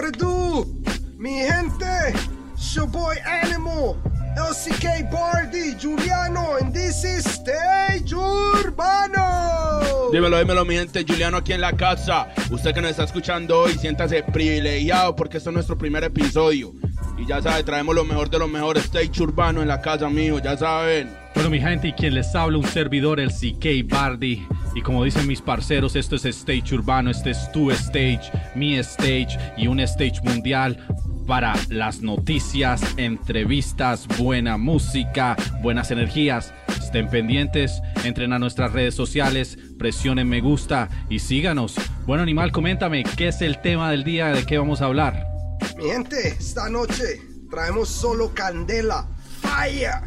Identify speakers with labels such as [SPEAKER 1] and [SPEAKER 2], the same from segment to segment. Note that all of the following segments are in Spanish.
[SPEAKER 1] what it do? Mi gente, it's your boy Animal, LCK Bardi, Juliano, and this is Stage Urbano.
[SPEAKER 2] Dímelo, dímelo, mi gente, Juliano aquí en la casa. Usted que nos está escuchando hoy, siéntase privilegiado porque este es nuestro primer episodio. Y ya sabe, traemos lo mejor de los mejores stage urbano en la casa, mío, ya saben.
[SPEAKER 3] Bueno, mi gente, y quien les habla, un servidor, el CK Bardi. Y como dicen mis parceros, esto es Stage Urbano, este es tu stage, mi stage y un stage mundial para las noticias, entrevistas, buena música, buenas energías. Estén pendientes, entren a nuestras redes sociales, presionen me gusta y síganos. Bueno, animal, coméntame, ¿qué es el tema del día? ¿De qué vamos a hablar?
[SPEAKER 1] Mi gente, esta noche traemos solo candela, fire,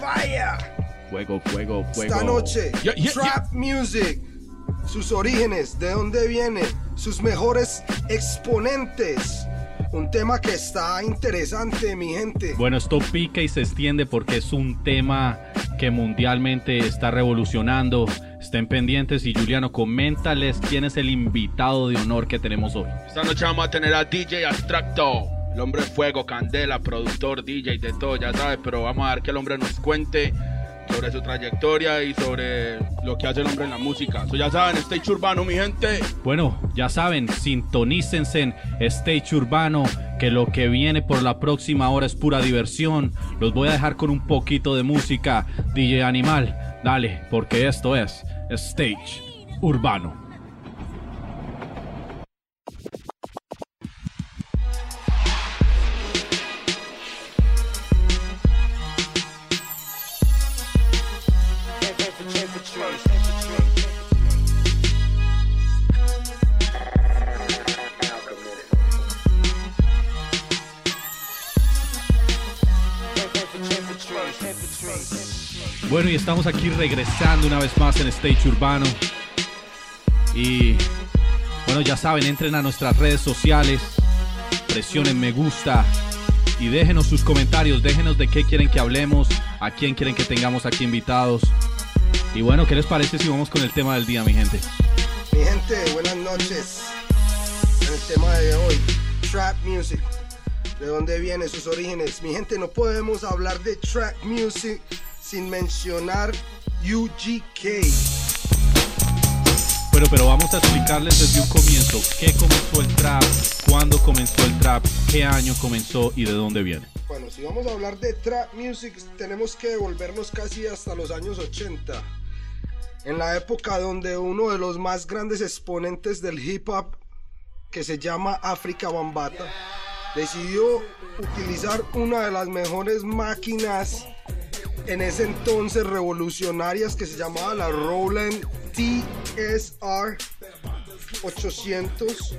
[SPEAKER 1] fire.
[SPEAKER 3] Fuego, fuego, fuego.
[SPEAKER 1] Esta noche,
[SPEAKER 2] Yeah, yeah,
[SPEAKER 1] trap music, sus orígenes, de dónde viene, sus mejores exponentes. Un tema que está interesante, mi gente.
[SPEAKER 3] Bueno, esto pica y se extiende porque es un tema que mundialmente está revolucionando. Estén pendientes y Juliano, coméntales quién es el invitado de honor que tenemos hoy.
[SPEAKER 2] Esta noche vamos a tener a DJ Abstracto, el hombre de fuego, candela, productor, DJ, de todo, ya sabes, pero vamos a dar que el hombre nos cuente sobre su trayectoria y sobre lo que hace el hombre en la música. Eso ya saben, Stage Urbano, mi gente.
[SPEAKER 3] Bueno, ya saben, sintonícense en Stage Urbano, que lo que viene por la próxima hora es pura diversión. Los voy a dejar con un poquito de música, DJ Animal. Dale, porque esto es Stage Urbano. Estamos aquí regresando una vez más en Stage Urbano. Y bueno, ya saben, entren a nuestras redes sociales, presionen me gusta y déjenos sus comentarios, déjenos de qué quieren que hablemos, a quién quieren que tengamos aquí invitados. Y bueno, ¿qué les parece si vamos con el tema del día, mi gente?
[SPEAKER 1] Mi gente, buenas noches. El tema de hoy, trap music. ¿De dónde viene sus orígenes? Mi gente, no podemos hablar de trap music sin mencionar UGK.
[SPEAKER 3] Bueno, pero vamos a explicarles desde un comienzo qué comenzó el trap, cuándo comenzó el trap, qué año comenzó y de dónde viene.
[SPEAKER 1] Bueno, si vamos a hablar de trap music, tenemos que devolvernos casi hasta los años 80. En la época donde uno de los más grandes exponentes del hip hop, que se llama África Bambata, decidió utilizar una de las mejores máquinas en ese entonces revolucionarias que se llamaba la Roland TSR 800.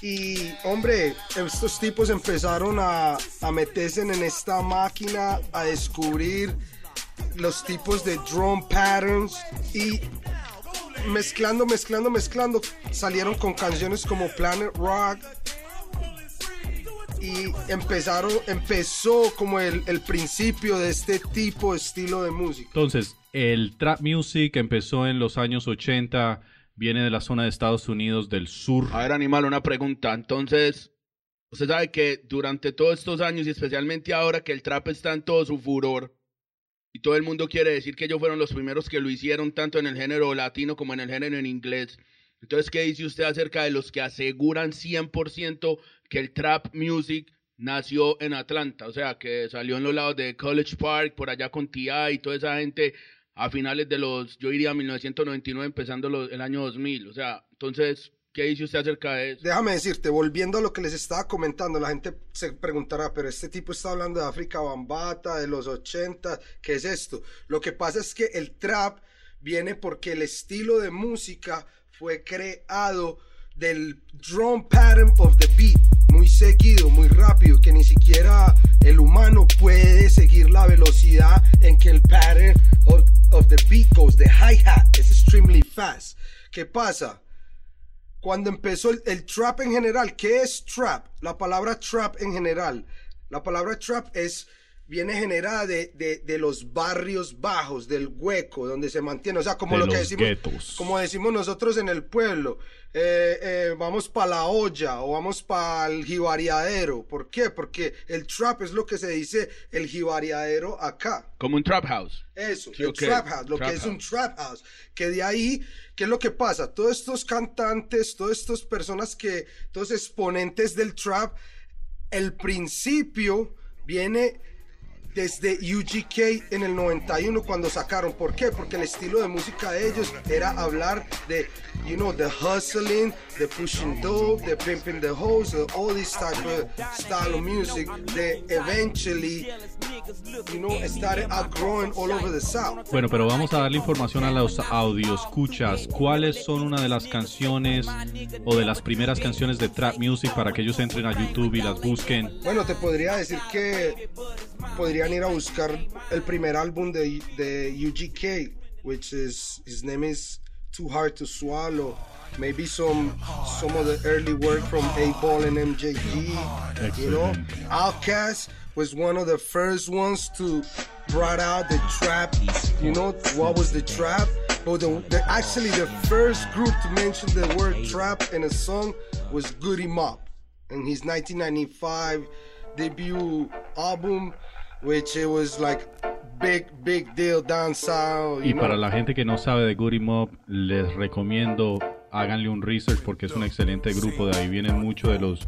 [SPEAKER 1] Y hombre, estos tipos empezaron a, a meterse en esta máquina, a descubrir los tipos de drum patterns y mezclando, mezclando, mezclando, salieron con canciones como Planet Rock, y empezaron, empezó como el, el principio de este tipo de estilo de música.
[SPEAKER 3] Entonces, el trap music empezó en los años 80, viene de la zona de Estados Unidos del sur.
[SPEAKER 2] A ver, animal, una pregunta. Entonces, usted sabe que durante todos estos años y especialmente ahora que el trap está en todo su furor y todo el mundo quiere decir que ellos fueron los primeros que lo hicieron tanto en el género latino como en el género en inglés. Entonces, ¿qué dice usted acerca de los que aseguran 100% que el trap music nació en Atlanta? O sea, que salió en los lados de College Park, por allá con T.I. y toda esa gente a finales de los, yo diría 1999, empezando el año 2000. O sea, entonces, ¿qué dice usted acerca de eso?
[SPEAKER 1] Déjame decirte, volviendo a lo que les estaba comentando, la gente se preguntará, pero este tipo está hablando de África Bambata, de los 80, ¿qué es esto? Lo que pasa es que el trap viene porque el estilo de música fue creado del drum pattern of the beat, muy seguido, muy rápido, que ni siquiera el humano puede seguir la velocidad en que el pattern of, the beat goes, the hi-hat, es extremely fast. ¿Qué pasa? Cuando empezó el, el trap en general, ¿qué es trap? La palabra trap en general. La palabra trap es viene generada de, de, de los barrios bajos, del hueco, donde se mantiene, o sea, como
[SPEAKER 3] De
[SPEAKER 1] lo que decimos,
[SPEAKER 3] guetos.
[SPEAKER 1] como decimos nosotros en el pueblo, eh, eh, vamos para la olla o vamos para el jibariadero. ¿Por qué? Porque el trap es lo que se dice el jibariadero acá.
[SPEAKER 2] Como un trap house.
[SPEAKER 1] Eso,
[SPEAKER 2] Sí,
[SPEAKER 1] el trap house, lo
[SPEAKER 2] Trap
[SPEAKER 1] que es un trap house. Que de ahí, ¿qué es lo que pasa? Todos estos cantantes, todas estas personas que, todos exponentes del trap, el principio viene desde UGK en el 91 cuando sacaron. ¿Por qué? Porque el estilo de música de ellos era hablar de, you know, the hustling, the pushing dope, the pimping the hoes, all this type of style of music. They eventually, you know, started outgrowing all over the South.
[SPEAKER 3] Bueno, pero vamos a darle información a los audios. Escuchas, ¿cuáles son una de las canciones o de las primeras canciones de trap music para que ellos entren a YouTube y las busquen?
[SPEAKER 1] Bueno, te podría decir que podrían ir a buscar el primer álbum de, de UGK, which is his name is Too Hard to Swallow. Maybe some some of the early work from A Ball and MJG. You know, Outkast was one of the first ones to brought out the trap. You know what was the trap? But the, the actually the first group to mention the word trap in a song was Goody Mop in his 1995 debut album, which it was like big, big deal down south.
[SPEAKER 3] Y
[SPEAKER 1] know?
[SPEAKER 3] para la gente que no sabe de Goody Mob, les recomiendo háganle un research porque es un excelente grupo. De ahí vienen muchos de los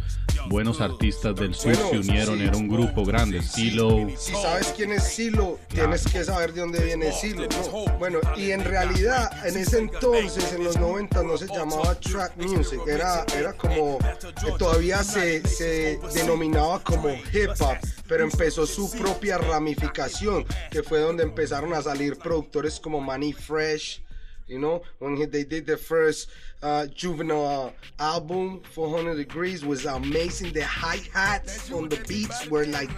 [SPEAKER 3] buenos artistas del sur
[SPEAKER 1] Bueno,
[SPEAKER 3] se unieron. Era un grupo grande. Silo,
[SPEAKER 1] Si sabes quién es Silo, tienes que saber de dónde viene Silo. ¿no? Bueno, y en realidad, en ese entonces, en los 90, no se llamaba trap music, era, era como, que todavía se, se denominaba como hip hop, pero empezó su propia ramificación, que fue donde empezaron a salir productores como Manny Fresh. You know, when he, they did the first uh, juvenile album, 400 Degrees, was amazing. The hi hats on the beats were like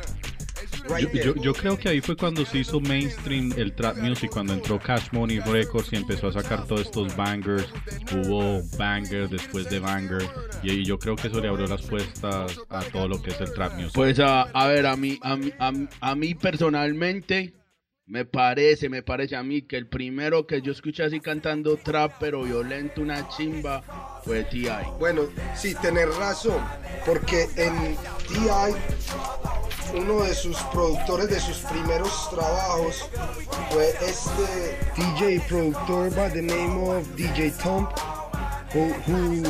[SPEAKER 1] right
[SPEAKER 3] Yo, yo- yo creo que ahí fue cuando se hizo mainstream el trap music, cuando entró Cash Money Records y empezó a sacar todos estos bangers. Hubo banger después de banger. Y ahí yo creo que eso le abrió las puertas a todo lo que es el trap music.
[SPEAKER 2] Pues a, a ver, a mí, a, mí, a, mí- a mí personalmente me parece, me parece a mí que el primero que yo escuché así cantando trap pero violento, una chimba, fue T.I.
[SPEAKER 1] Bueno, sí, tenés razón, porque en T.I., uno de sus productores de sus primeros trabajos fue este DJ productor by the name of DJ Tomp, who, who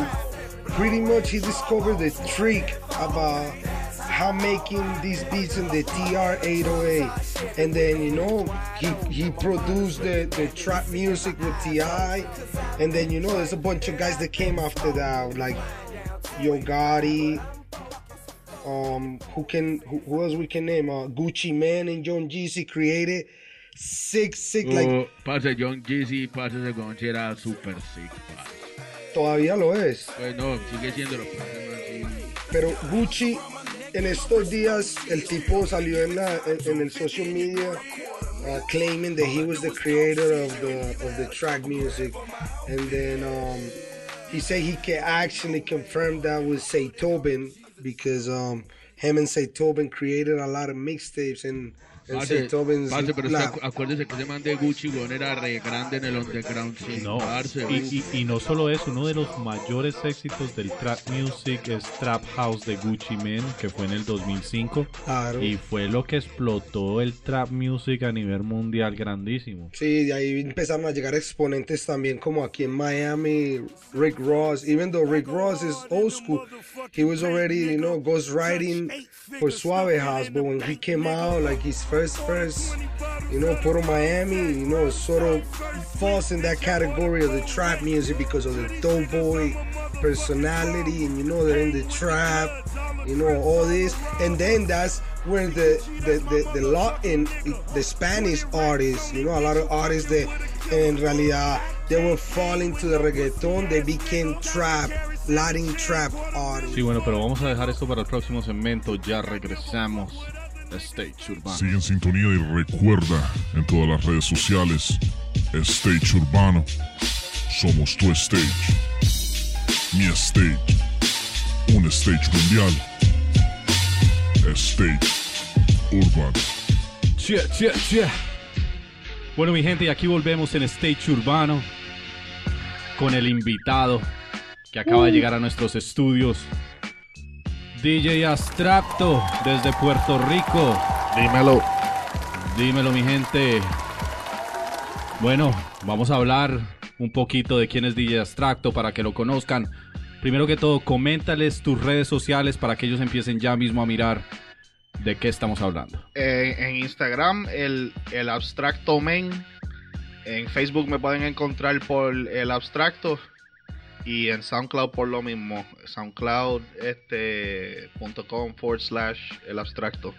[SPEAKER 1] pretty much he discovered the trick about how making these beats in the TR-808 and then you know he he produced the, the trap music with Ti and then you know there's a bunch of guys that came after that like Yo Gotti um who can who, who else we can name uh, Gucci Man and John Jeezy created six six like
[SPEAKER 2] Oh, parce, John Jeezy, parce, ese gonche era super sick, parce.
[SPEAKER 1] todavía lo es
[SPEAKER 2] Pues no, sigue siendo lo parce, man, sí.
[SPEAKER 1] Pero Gucci en estos días el tipo salió en, la, en, el social media uh, claiming that he was the creator of the of the track music, and then um, he said he can actually confirm that with Say Tobin because um, him and Say Tobin created a lot of mixtapes and,
[SPEAKER 2] Parce,
[SPEAKER 1] Tobin's
[SPEAKER 2] parce, pero acu- acuérdese que ese man de Gucci, weón, era re grande en el underground, sí,
[SPEAKER 3] No,
[SPEAKER 2] parce,
[SPEAKER 3] y,
[SPEAKER 2] weón.
[SPEAKER 3] y- y no solo eso, uno de los mayores éxitos del trap music es Trap House de Gucci Mane, que fue en el 2005,
[SPEAKER 1] Claro.
[SPEAKER 3] y fue lo que explotó el trap music a nivel mundial grandísimo.
[SPEAKER 1] Sí, de ahí empezaron a llegar exponentes también como aquí en Miami, Rick Ross. Even though Rick Ross is old school, he was already, you know, ghostwriting for Suave House. But when he came out, like his first, first, you know, Puro Miami, you know, sort of falls in that category of the trap music because of the doughboy personality, and you know, they're in the trap, you know, all this. And then that's where the the the, the Latin, the Spanish artists, you know, a lot of artists that en realidad they were falling to the reggaeton, they became trap, Latin trap artists.
[SPEAKER 3] Sí, bueno, pero vamos a dejar esto para el próximo segmento, ya regresamos. Stage Urbano.
[SPEAKER 4] Sigue en sintonía y recuerda en todas las redes sociales, Stage Urbano. Somos tu stage. Mi stage. Un stage mundial. Stage Urbano.
[SPEAKER 3] Che, che, che. Bueno, mi gente, y aquí volvemos en Stage Urbano con el invitado que acaba de llegar a nuestros estudios. DJ Abstracto desde Puerto Rico.
[SPEAKER 2] Dímelo.
[SPEAKER 3] Dímelo, mi gente. Bueno, vamos a hablar un poquito de quién es DJ Abstracto para que lo conozcan. Primero que todo, coméntales tus redes sociales para que ellos empiecen ya mismo a mirar de qué estamos hablando.
[SPEAKER 5] Eh, en Instagram, el, el Abstracto Men. En Facebook me pueden encontrar por el Abstracto. Y en SoundCloud por lo mismo. SoundCloud.com este, forward slash el Abstracto.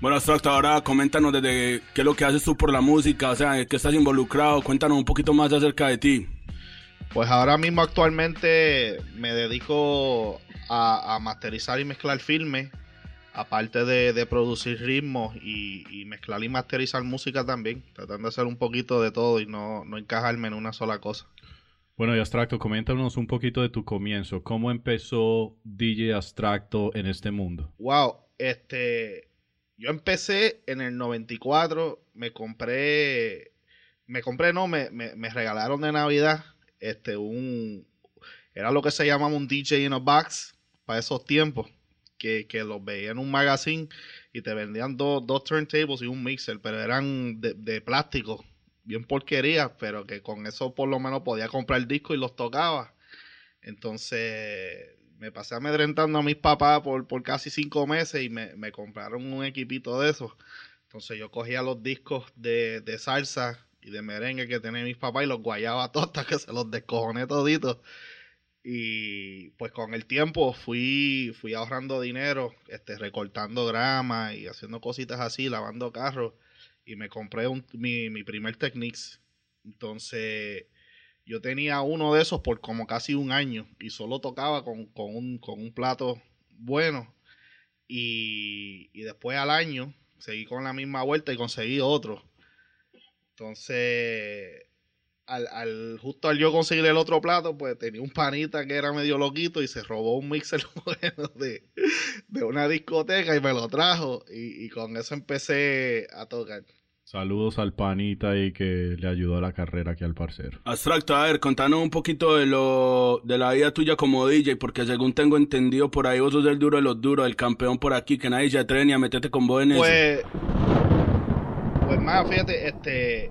[SPEAKER 2] Bueno, Abstracto, ahora coméntanos desde qué es lo que haces tú por la música, o sea, en qué estás involucrado, cuéntanos un poquito más acerca de ti.
[SPEAKER 5] Pues ahora mismo actualmente me dedico a, a masterizar y mezclar filmes, aparte de, de producir ritmos y, y, mezclar y masterizar música también, tratando de hacer un poquito de todo y no, no encajarme en una sola cosa.
[SPEAKER 3] Bueno, y Abstracto, coméntanos un poquito de tu comienzo. ¿Cómo empezó DJ Abstracto en este mundo?
[SPEAKER 5] Wow, este, yo empecé en el 94, me compré, me compré, no, me, me, me regalaron de Navidad, este, un, era lo que se llamaba un DJ in a box para esos tiempos, que, que los veía en un magazine y te vendían dos, dos turntables y un mixer, pero eran de, de plástico, bien porquería, pero que con eso por lo menos podía comprar el disco y los tocaba. Entonces me pasé amedrentando a mis papás por, por casi cinco meses y me, me, compraron un equipito de esos. Entonces yo cogía los discos de, de, salsa y de merengue que tenían mis papás y los guayaba todos hasta que se los descojoné toditos. Y pues con el tiempo fui, fui ahorrando dinero, este, recortando grama y haciendo cositas así, lavando carros. Y me compré un, mi, mi primer Technics. Entonces yo tenía uno de esos por como casi un año y solo tocaba con, con, un, con un, plato bueno. Y, y, después al año seguí con la misma vuelta y conseguí otro. Entonces, al, al, justo al yo conseguir el otro plato, pues tenía un panita que era medio loquito y se robó un mixer bueno de, de una discoteca y me lo trajo. Y, y con eso empecé a tocar.
[SPEAKER 3] Saludos al panita ahí que le ayudó a la carrera aquí al parcero.
[SPEAKER 2] Abstracto, a ver, contanos un poquito de lo de la vida tuya como DJ, porque según tengo entendido por ahí vos sos el duro de los duros, el campeón por aquí, que nadie se atreve ni a meterte con vos en
[SPEAKER 5] pues, eso. Pues más, fíjate, este,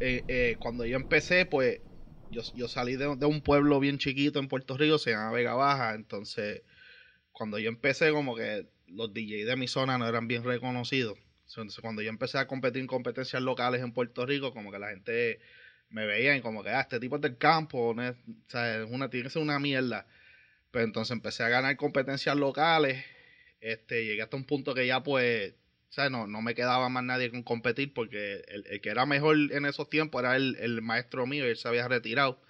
[SPEAKER 5] eh, eh, cuando yo empecé, pues yo, salí de, un pueblo bien chiquito en Puerto Rico, se llama Vega Baja, entonces cuando yo empecé como que los DJs de mi zona no eran bien reconocidos. Entonces, cuando yo empecé a competir en competencias locales en Puerto Rico, como que la gente me veía y como que, ah, este tipo es del campo, o sea, es una, tiene que ser una mierda. Pero entonces empecé a ganar competencias locales, este, llegué hasta un punto que ya pues, o sea, no, no me quedaba más nadie con competir porque el, el que era mejor en esos tiempos era el, el, maestro mío y él se había retirado.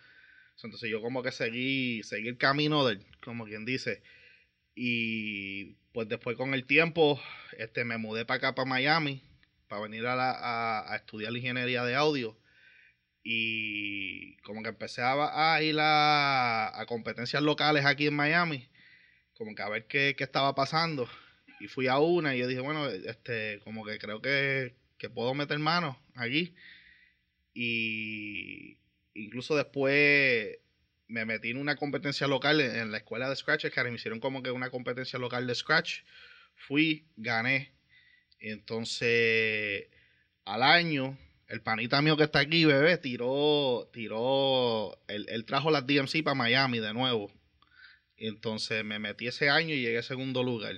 [SPEAKER 5] Entonces yo como que seguí, seguí el camino del, como quien dice, y pues después con el tiempo este, me mudé para acá, para Miami, para venir a, la, a, estudiar ingeniería de audio. Y como que empecé a, a ir a, a, competencias locales aquí en Miami, como que a ver qué, qué, estaba pasando. Y fui a una y yo dije, bueno, este, como que creo que, que puedo meter mano aquí. Y incluso después me metí en una competencia local en, la escuela de Scratch, que me hicieron como que una competencia local de Scratch. Fui, gané. Entonces, al año, el panita mío que está aquí, bebé, tiró, tiró, él trajo las DMC para Miami de nuevo. Entonces me metí ese año y llegué a segundo lugar.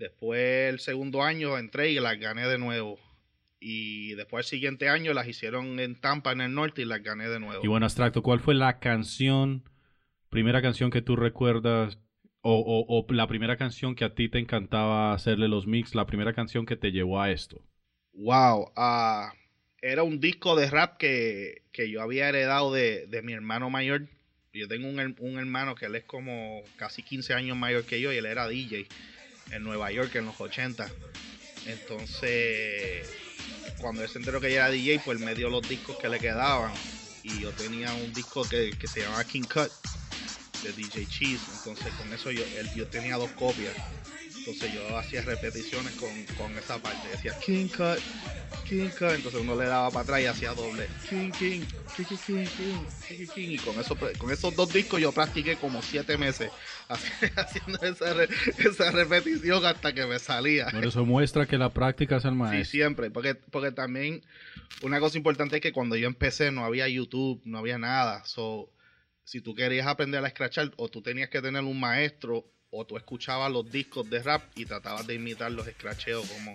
[SPEAKER 5] Después el segundo año entré y las gané de nuevo y después el siguiente año las hicieron en Tampa, en el norte, y las gané de nuevo.
[SPEAKER 3] Y bueno, Abstracto, ¿cuál fue la canción, primera canción que tú recuerdas, o, o, o, la primera canción que a ti te encantaba hacerle los mix, la primera canción que te llevó a esto?
[SPEAKER 5] Wow, uh, era un disco de rap que, que yo había heredado de, de, mi hermano mayor. Yo tengo un, un hermano que él es como casi 15 años mayor que yo y él era DJ en Nueva York en los 80. Entonces cuando él se enteró que ella era DJ, pues me dio los discos que le quedaban. Y yo tenía un disco que, que se llamaba King Cut de DJ Cheese. Entonces con eso yo, él, yo tenía dos copias. Entonces yo hacía repeticiones con, con esa parte. Decía King Cut, King Cut. Entonces uno le daba para atrás y hacía doble. King, King, King, King, King, King, King. Y con, eso, con esos dos discos yo practiqué como siete meses haciendo esa, esa repetición hasta que me salía.
[SPEAKER 3] Por eso muestra que la práctica es el maestro.
[SPEAKER 5] Sí, siempre. Porque, porque también una cosa importante es que cuando yo empecé no había YouTube, no había nada. So, si tú querías aprender a escrachar o tú tenías que tener un maestro o tú escuchabas los discos de rap y tratabas de imitar los scratcheos como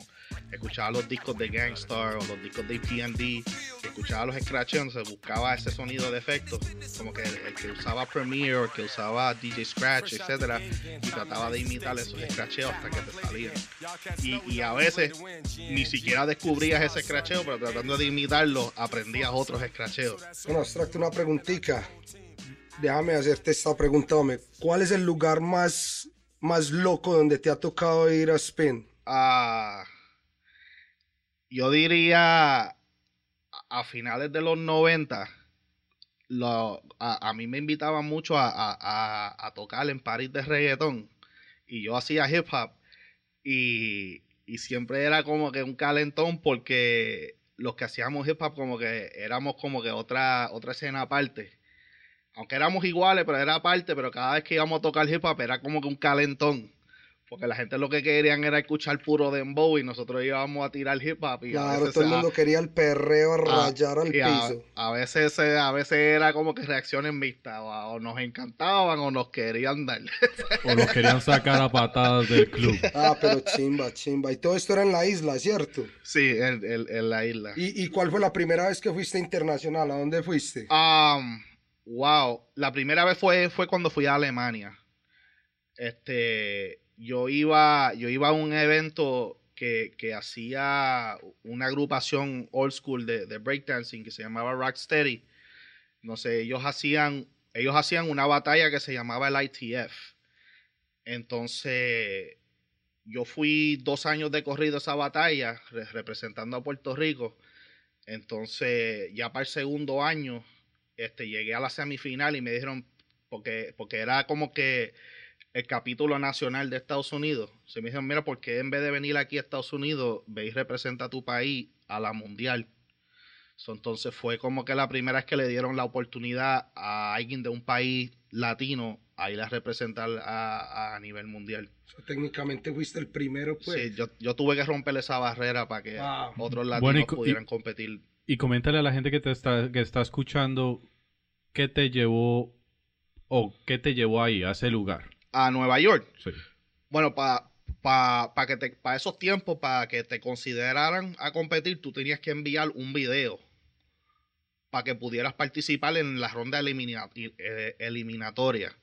[SPEAKER 5] escuchabas los discos de Gangstar o los discos de PND, escuchaba los scratcheos, se buscaba ese sonido de efecto, como que el, que usaba Premiere el que usaba DJ Scratch, etcétera, y trataba de imitar esos scratcheos hasta que te salían. Y, y a veces ni siquiera descubrías ese scratcheo, pero tratando de imitarlo, aprendías otros scratcheos.
[SPEAKER 1] Bueno, una preguntita déjame hacerte esta pregunta. ¿Cuál es el lugar más, más loco donde te ha tocado ir a Spin?
[SPEAKER 5] Ah, yo diría a, finales de los 90, lo, a, mí me invitaban mucho a, a, tocar en París de reggaetón y yo hacía hip hop y, y siempre era como que un calentón porque los que hacíamos hip hop como que éramos como que otra, otra escena aparte aunque éramos iguales, pero era aparte, pero cada vez que íbamos a tocar hip hop era como que un calentón. Porque la gente lo que querían era escuchar puro dembow y nosotros íbamos a tirar hip hop. Y
[SPEAKER 1] claro, todo el mundo quería el perreo a rayar al piso.
[SPEAKER 5] A, veces, a veces era como que reacciones mixtas. O, nos encantaban o nos querían dar.
[SPEAKER 3] o nos querían sacar a patadas del club.
[SPEAKER 1] Ah, pero chimba, chimba. Y todo esto era en la isla, ¿cierto?
[SPEAKER 5] Sí, en, la isla.
[SPEAKER 1] ¿Y, ¿Y, cuál fue la primera vez que fuiste internacional? ¿A dónde fuiste?
[SPEAKER 5] Um, Wow, la primera vez fue, fue cuando fui a Alemania. Este, yo iba, yo iba a un evento que, que hacía una agrupación old school de, de breakdancing que se llamaba Rocksteady. No sé, ellos hacían, ellos hacían una batalla que se llamaba el ITF. Entonces, yo fui dos años de corrido a esa batalla, representando a Puerto Rico. Entonces, ya para el segundo año, este, llegué a la semifinal y me dijeron, porque, porque era como que el capítulo nacional de Estados Unidos. Se me dijeron, mira, ¿por qué en vez de venir aquí a Estados Unidos, veis representa a tu país a la mundial? entonces fue como que la primera vez que le dieron la oportunidad a alguien de un país latino a ir a representar a, nivel mundial.
[SPEAKER 1] técnicamente fuiste el primero, pues.
[SPEAKER 5] Sí, yo, yo tuve que romper esa barrera para que otros latinos pudieran competir
[SPEAKER 3] y coméntale a la gente que te está, que está escuchando qué te llevó o qué te llevó ahí, a ese lugar.
[SPEAKER 5] A Nueva York.
[SPEAKER 3] Sí.
[SPEAKER 5] Bueno, para pa, que te, para esos tiempos, para que te consideraran a competir, tú tenías que enviar un video para que pudieras participar en la ronda eh, eliminatoria.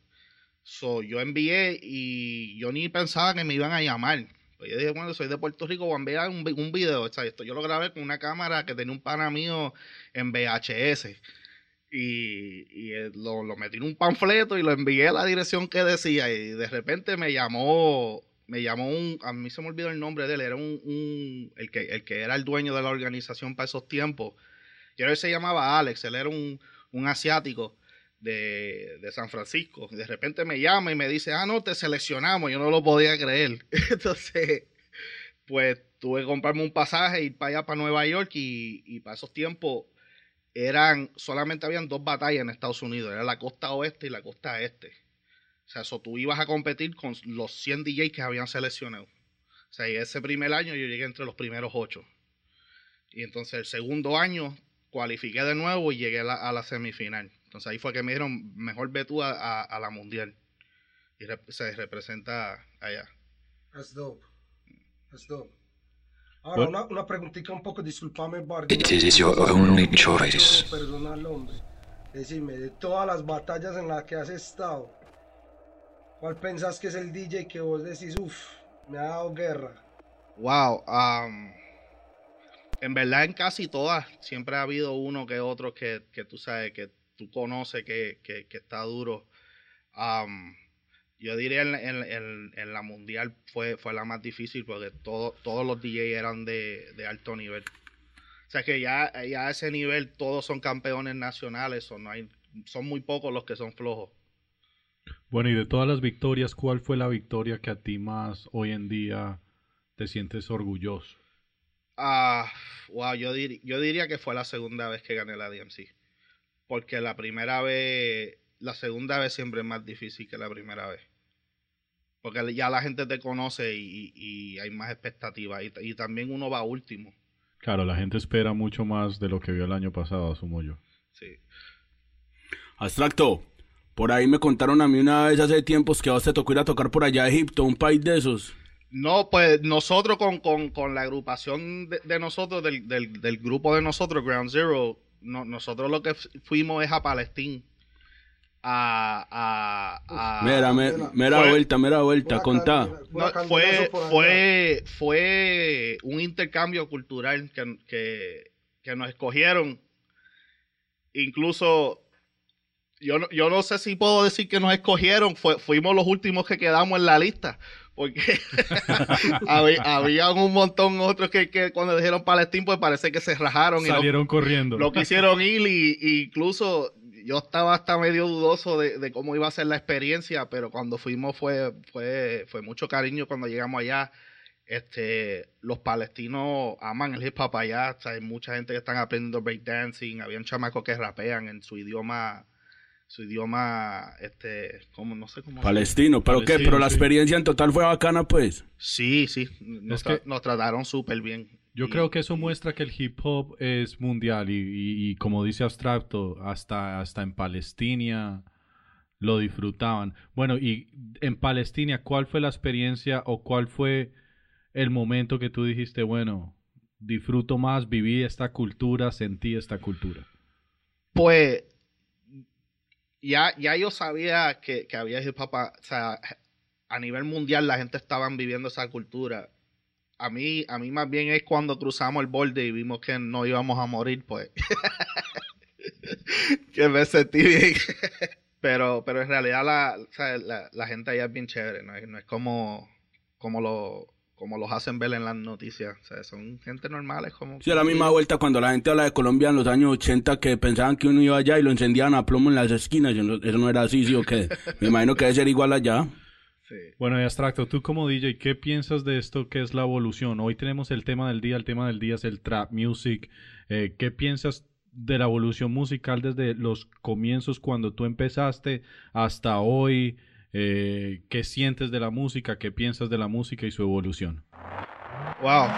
[SPEAKER 5] So, yo envié y yo ni pensaba que me iban a llamar. Pues yo dije, bueno, soy de Puerto Rico, voy a un, un video. Esto yo lo grabé con una cámara que tenía un pana mío en VHS. Y, eh, lo, metí en un panfleto y lo envié a la dirección que decía. Y de repente me llamó, me llamó un, a mí se me olvidó el nombre de él, era un, el, que, el que era el dueño de la organización para esos tiempos. Yo creo que se llamaba Alex, él era un, un asiático de, de, San Francisco. de repente me llama y me dice, ah, no, te seleccionamos. Yo no lo podía creer. Entonces, pues tuve que comprarme un pasaje, ir para allá, para Nueva York, y, y para esos tiempos eran, solamente habían dos batallas en Estados Unidos, era la costa oeste y la costa este. O sea, eso tú ibas a competir con los 100 DJs que habían seleccionado. O sea, y ese primer año yo llegué entre los primeros ocho. Y entonces el segundo año cualifiqué de nuevo y llegué a la semifinal. Entonces ahí fue que me dijeron, mejor ve tú a, la mundial. Y se representa allá.
[SPEAKER 1] That's dope. That's dope. Ahora, una, una preguntita un poco, discúlpame, Bardi.
[SPEAKER 6] It is your only choice.
[SPEAKER 1] Personal, hombre. Decime, de todas las batallas en las que has estado, ¿cuál pensás que es el DJ que vos decís, uff, me ha dado guerra?
[SPEAKER 5] Wow, um, en verdad en casi todas siempre ha habido uno que otro que, que tú sabes que tú conoces que, está duro. yo diría en, en, la mundial fue, fue la más difícil porque todo, todos los DJs eran de, alto nivel. O sea que ya, ya a ese nivel todos son campeones nacionales, o no hay, son muy pocos los que son flojos.
[SPEAKER 3] Bueno, y de todas las victorias, ¿cuál fue la victoria que a ti más hoy en día te sientes orgulloso?
[SPEAKER 5] Ah, wow, yo, dir- yo diría que fue la segunda vez que gané la DMC. Porque la primera vez, la segunda vez siempre es más difícil que la primera vez. Porque ya la gente te conoce y, y hay más expectativas. Y, y también uno va último.
[SPEAKER 3] Claro, la gente espera mucho más de lo que vio el año pasado, asumo yo.
[SPEAKER 5] Sí.
[SPEAKER 2] Abstracto, por ahí me contaron a mí una vez hace tiempos que a vos te tocó ir a tocar por allá a Egipto, un país de esos.
[SPEAKER 5] No, pues nosotros con, con, con la agrupación de, de nosotros, del, del, del grupo de nosotros, Ground Zero, no- nosotros lo que fuimos es a Palestín. A, a, a-
[SPEAKER 2] Mira, me,
[SPEAKER 1] mira.
[SPEAKER 2] mira
[SPEAKER 5] Fue-
[SPEAKER 2] vuelta, mira vuelta, contá.
[SPEAKER 5] No, fue, fue, fue un intercambio cultural que, que, que nos escogieron. Incluso, yo no, yo no sé si puedo decir que nos escogieron, fue, fuimos los últimos que quedamos en la lista. Porque había, había un montón otros que, que cuando dijeron Palestín, pues parece que se rajaron y
[SPEAKER 3] Salieron corriendo.
[SPEAKER 5] no quisieron ir y, y incluso yo estaba hasta medio dudoso de, de cómo iba a ser la experiencia, pero cuando fuimos fue, fue, fue mucho cariño cuando llegamos allá. Este, los palestinos aman el hip hop allá, o sea, hay mucha gente que están aprendiendo breakdancing, habían chamacos que rapean en su idioma, su idioma, este, como no sé cómo.
[SPEAKER 2] Palestino, pero qué,
[SPEAKER 3] Palestino,
[SPEAKER 2] pero la experiencia en total fue bacana, pues.
[SPEAKER 5] Sí, sí, nos,
[SPEAKER 3] Es que-
[SPEAKER 5] tra- nos trataron súper bien.
[SPEAKER 3] Yo
[SPEAKER 5] Y-
[SPEAKER 3] creo que eso muestra que el hip hop es mundial y, y- y como dice Abstracto, hasta, hasta en Palestina lo disfrutaban. Bueno, y en Palestina, ¿cuál fue la experiencia o cuál fue el momento que tú dijiste, bueno, disfruto más, viví esta cultura, sentí esta cultura?
[SPEAKER 5] Pues ya, ya yo sabía que, que había hip hop, a- o sea, a nivel mundial la gente estaba viviendo esa cultura. A mí, a mí más bien es cuando cruzamos el borde y vimos que no íbamos a morir, pues. que me sentí bien. pero, pero en realidad la, la gente allá es bien chévere, no es, no es como, como, lo, como los hacen ver en las noticias. O sea, son gente normales como...
[SPEAKER 2] Sí, a la misma vuelta cuando la gente habla de Colombia en los años 80 que pensaban que uno iba allá y lo encendían a plomo en las esquinas. Eso no, eso no era así, sí o qué. Me imagino que debe ser igual allá.
[SPEAKER 5] Sí.
[SPEAKER 3] Bueno, y Abstracto, tú como DJ, ¿qué piensas de esto que es la evolución? Hoy tenemos el tema del día, el tema del día es el trap music. Eh, ¿Qué piensas de la evolución musical desde los comienzos cuando tú empezaste hasta hoy? Eh, ¿Qué sientes de la música? ¿Qué piensas de la música y su evolución?
[SPEAKER 5] Wow.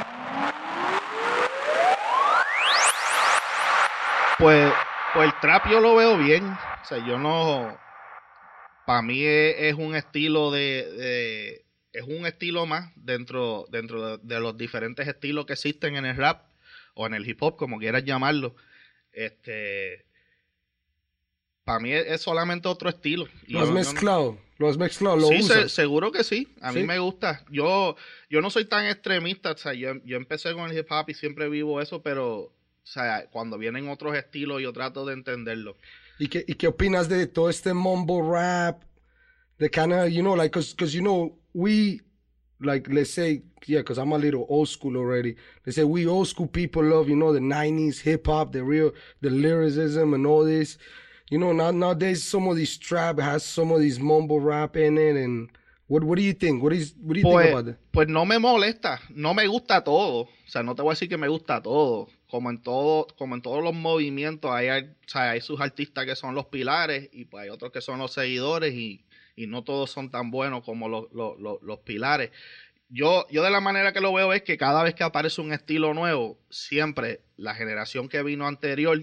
[SPEAKER 5] Pues, pues el trap yo lo veo bien. O sea, yo no. Para mí es, es un estilo de, de- Es un estilo más dentro, dentro de, de los diferentes estilos que existen en el rap o en el hip hop, como quieras llamarlo. Este. Para mí es, es solamente otro estilo.
[SPEAKER 1] Lo has mezclado, lo has mezclado, lo
[SPEAKER 5] sí, se- seguro que sí. A mí
[SPEAKER 1] Sí.
[SPEAKER 5] me gusta. Yo, yo no soy tan extremista. O sea, yo, yo empecé con el hip hop y siempre vivo eso, pero, o sea, cuando vienen otros estilos, yo trato de entenderlo.
[SPEAKER 1] ¿Y qué, ¿Y qué opinas de todo este mumble rap? The kind of, you know, like, cause, 'cause, you know, we, like, let's say, yeah, because I'm a little old school already. Let's say we old school people love, you know, the 90s hip hop, the real, the lyricism and all this. You know, now, nowadays some of these trap has some of these mumble rap in it. And what, what do you think? What is, what do you think
[SPEAKER 5] Pues,
[SPEAKER 1] about that?
[SPEAKER 5] pues no me molesta, no me gusta todo. O sea, no te voy a decir que me gusta todo. Como en todo, como en todos los movimientos, hay, hay- o sea, hay sus artistas que son los pilares y pues hay otros que son los seguidores y, y no todos son tan buenos como los, los, los, los pilares. Yo, yo de la manera que lo veo es que cada vez que aparece un estilo nuevo, siempre la generación que vino anterior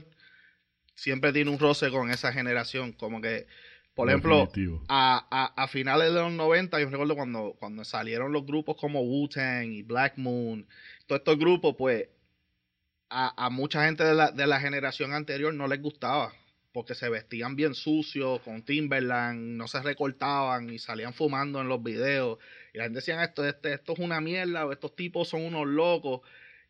[SPEAKER 5] siempre tiene un roce con esa generación. Como que, por ejemplo, a, a, a finales de los 90, yo recuerdo cuando, cuando salieron los grupos como Wu-Tang y Black Moon, todos estos grupos, pues a, a mucha gente de la, de la generación anterior no les gustaba, porque se vestían bien sucios, con Timberland, no se recortaban y salían fumando en los videos. Y la gente decía, esto, este, esto es una mierda, o estos tipos son unos locos.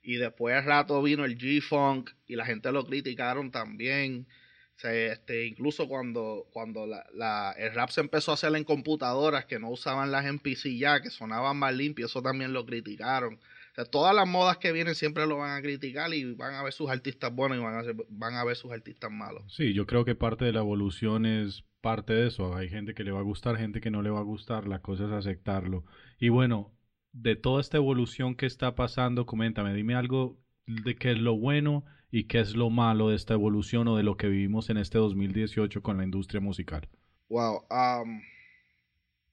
[SPEAKER 5] Y después al rato vino el G-Funk y la gente lo criticaron también. O sea, este, incluso cuando, cuando la, el rap se empezó a hacer en computadoras que no usaban las MPC ya, que sonaban más limpios, eso también lo criticaron. O sea, todas las modas que vienen siempre lo van a criticar y van a ver sus artistas buenos y van a, ser- van a ver sus artistas malos.
[SPEAKER 3] Sí, yo creo que parte de la evolución es parte de eso. Hay gente que le va a gustar, gente que no le va a gustar. La cosa es aceptarlo. Y bueno, de toda esta evolución que está pasando, coméntame, dime algo de qué es lo bueno y qué es lo malo de esta evolución o de lo que vivimos en este 2018 con la industria musical.
[SPEAKER 5] Wow. um,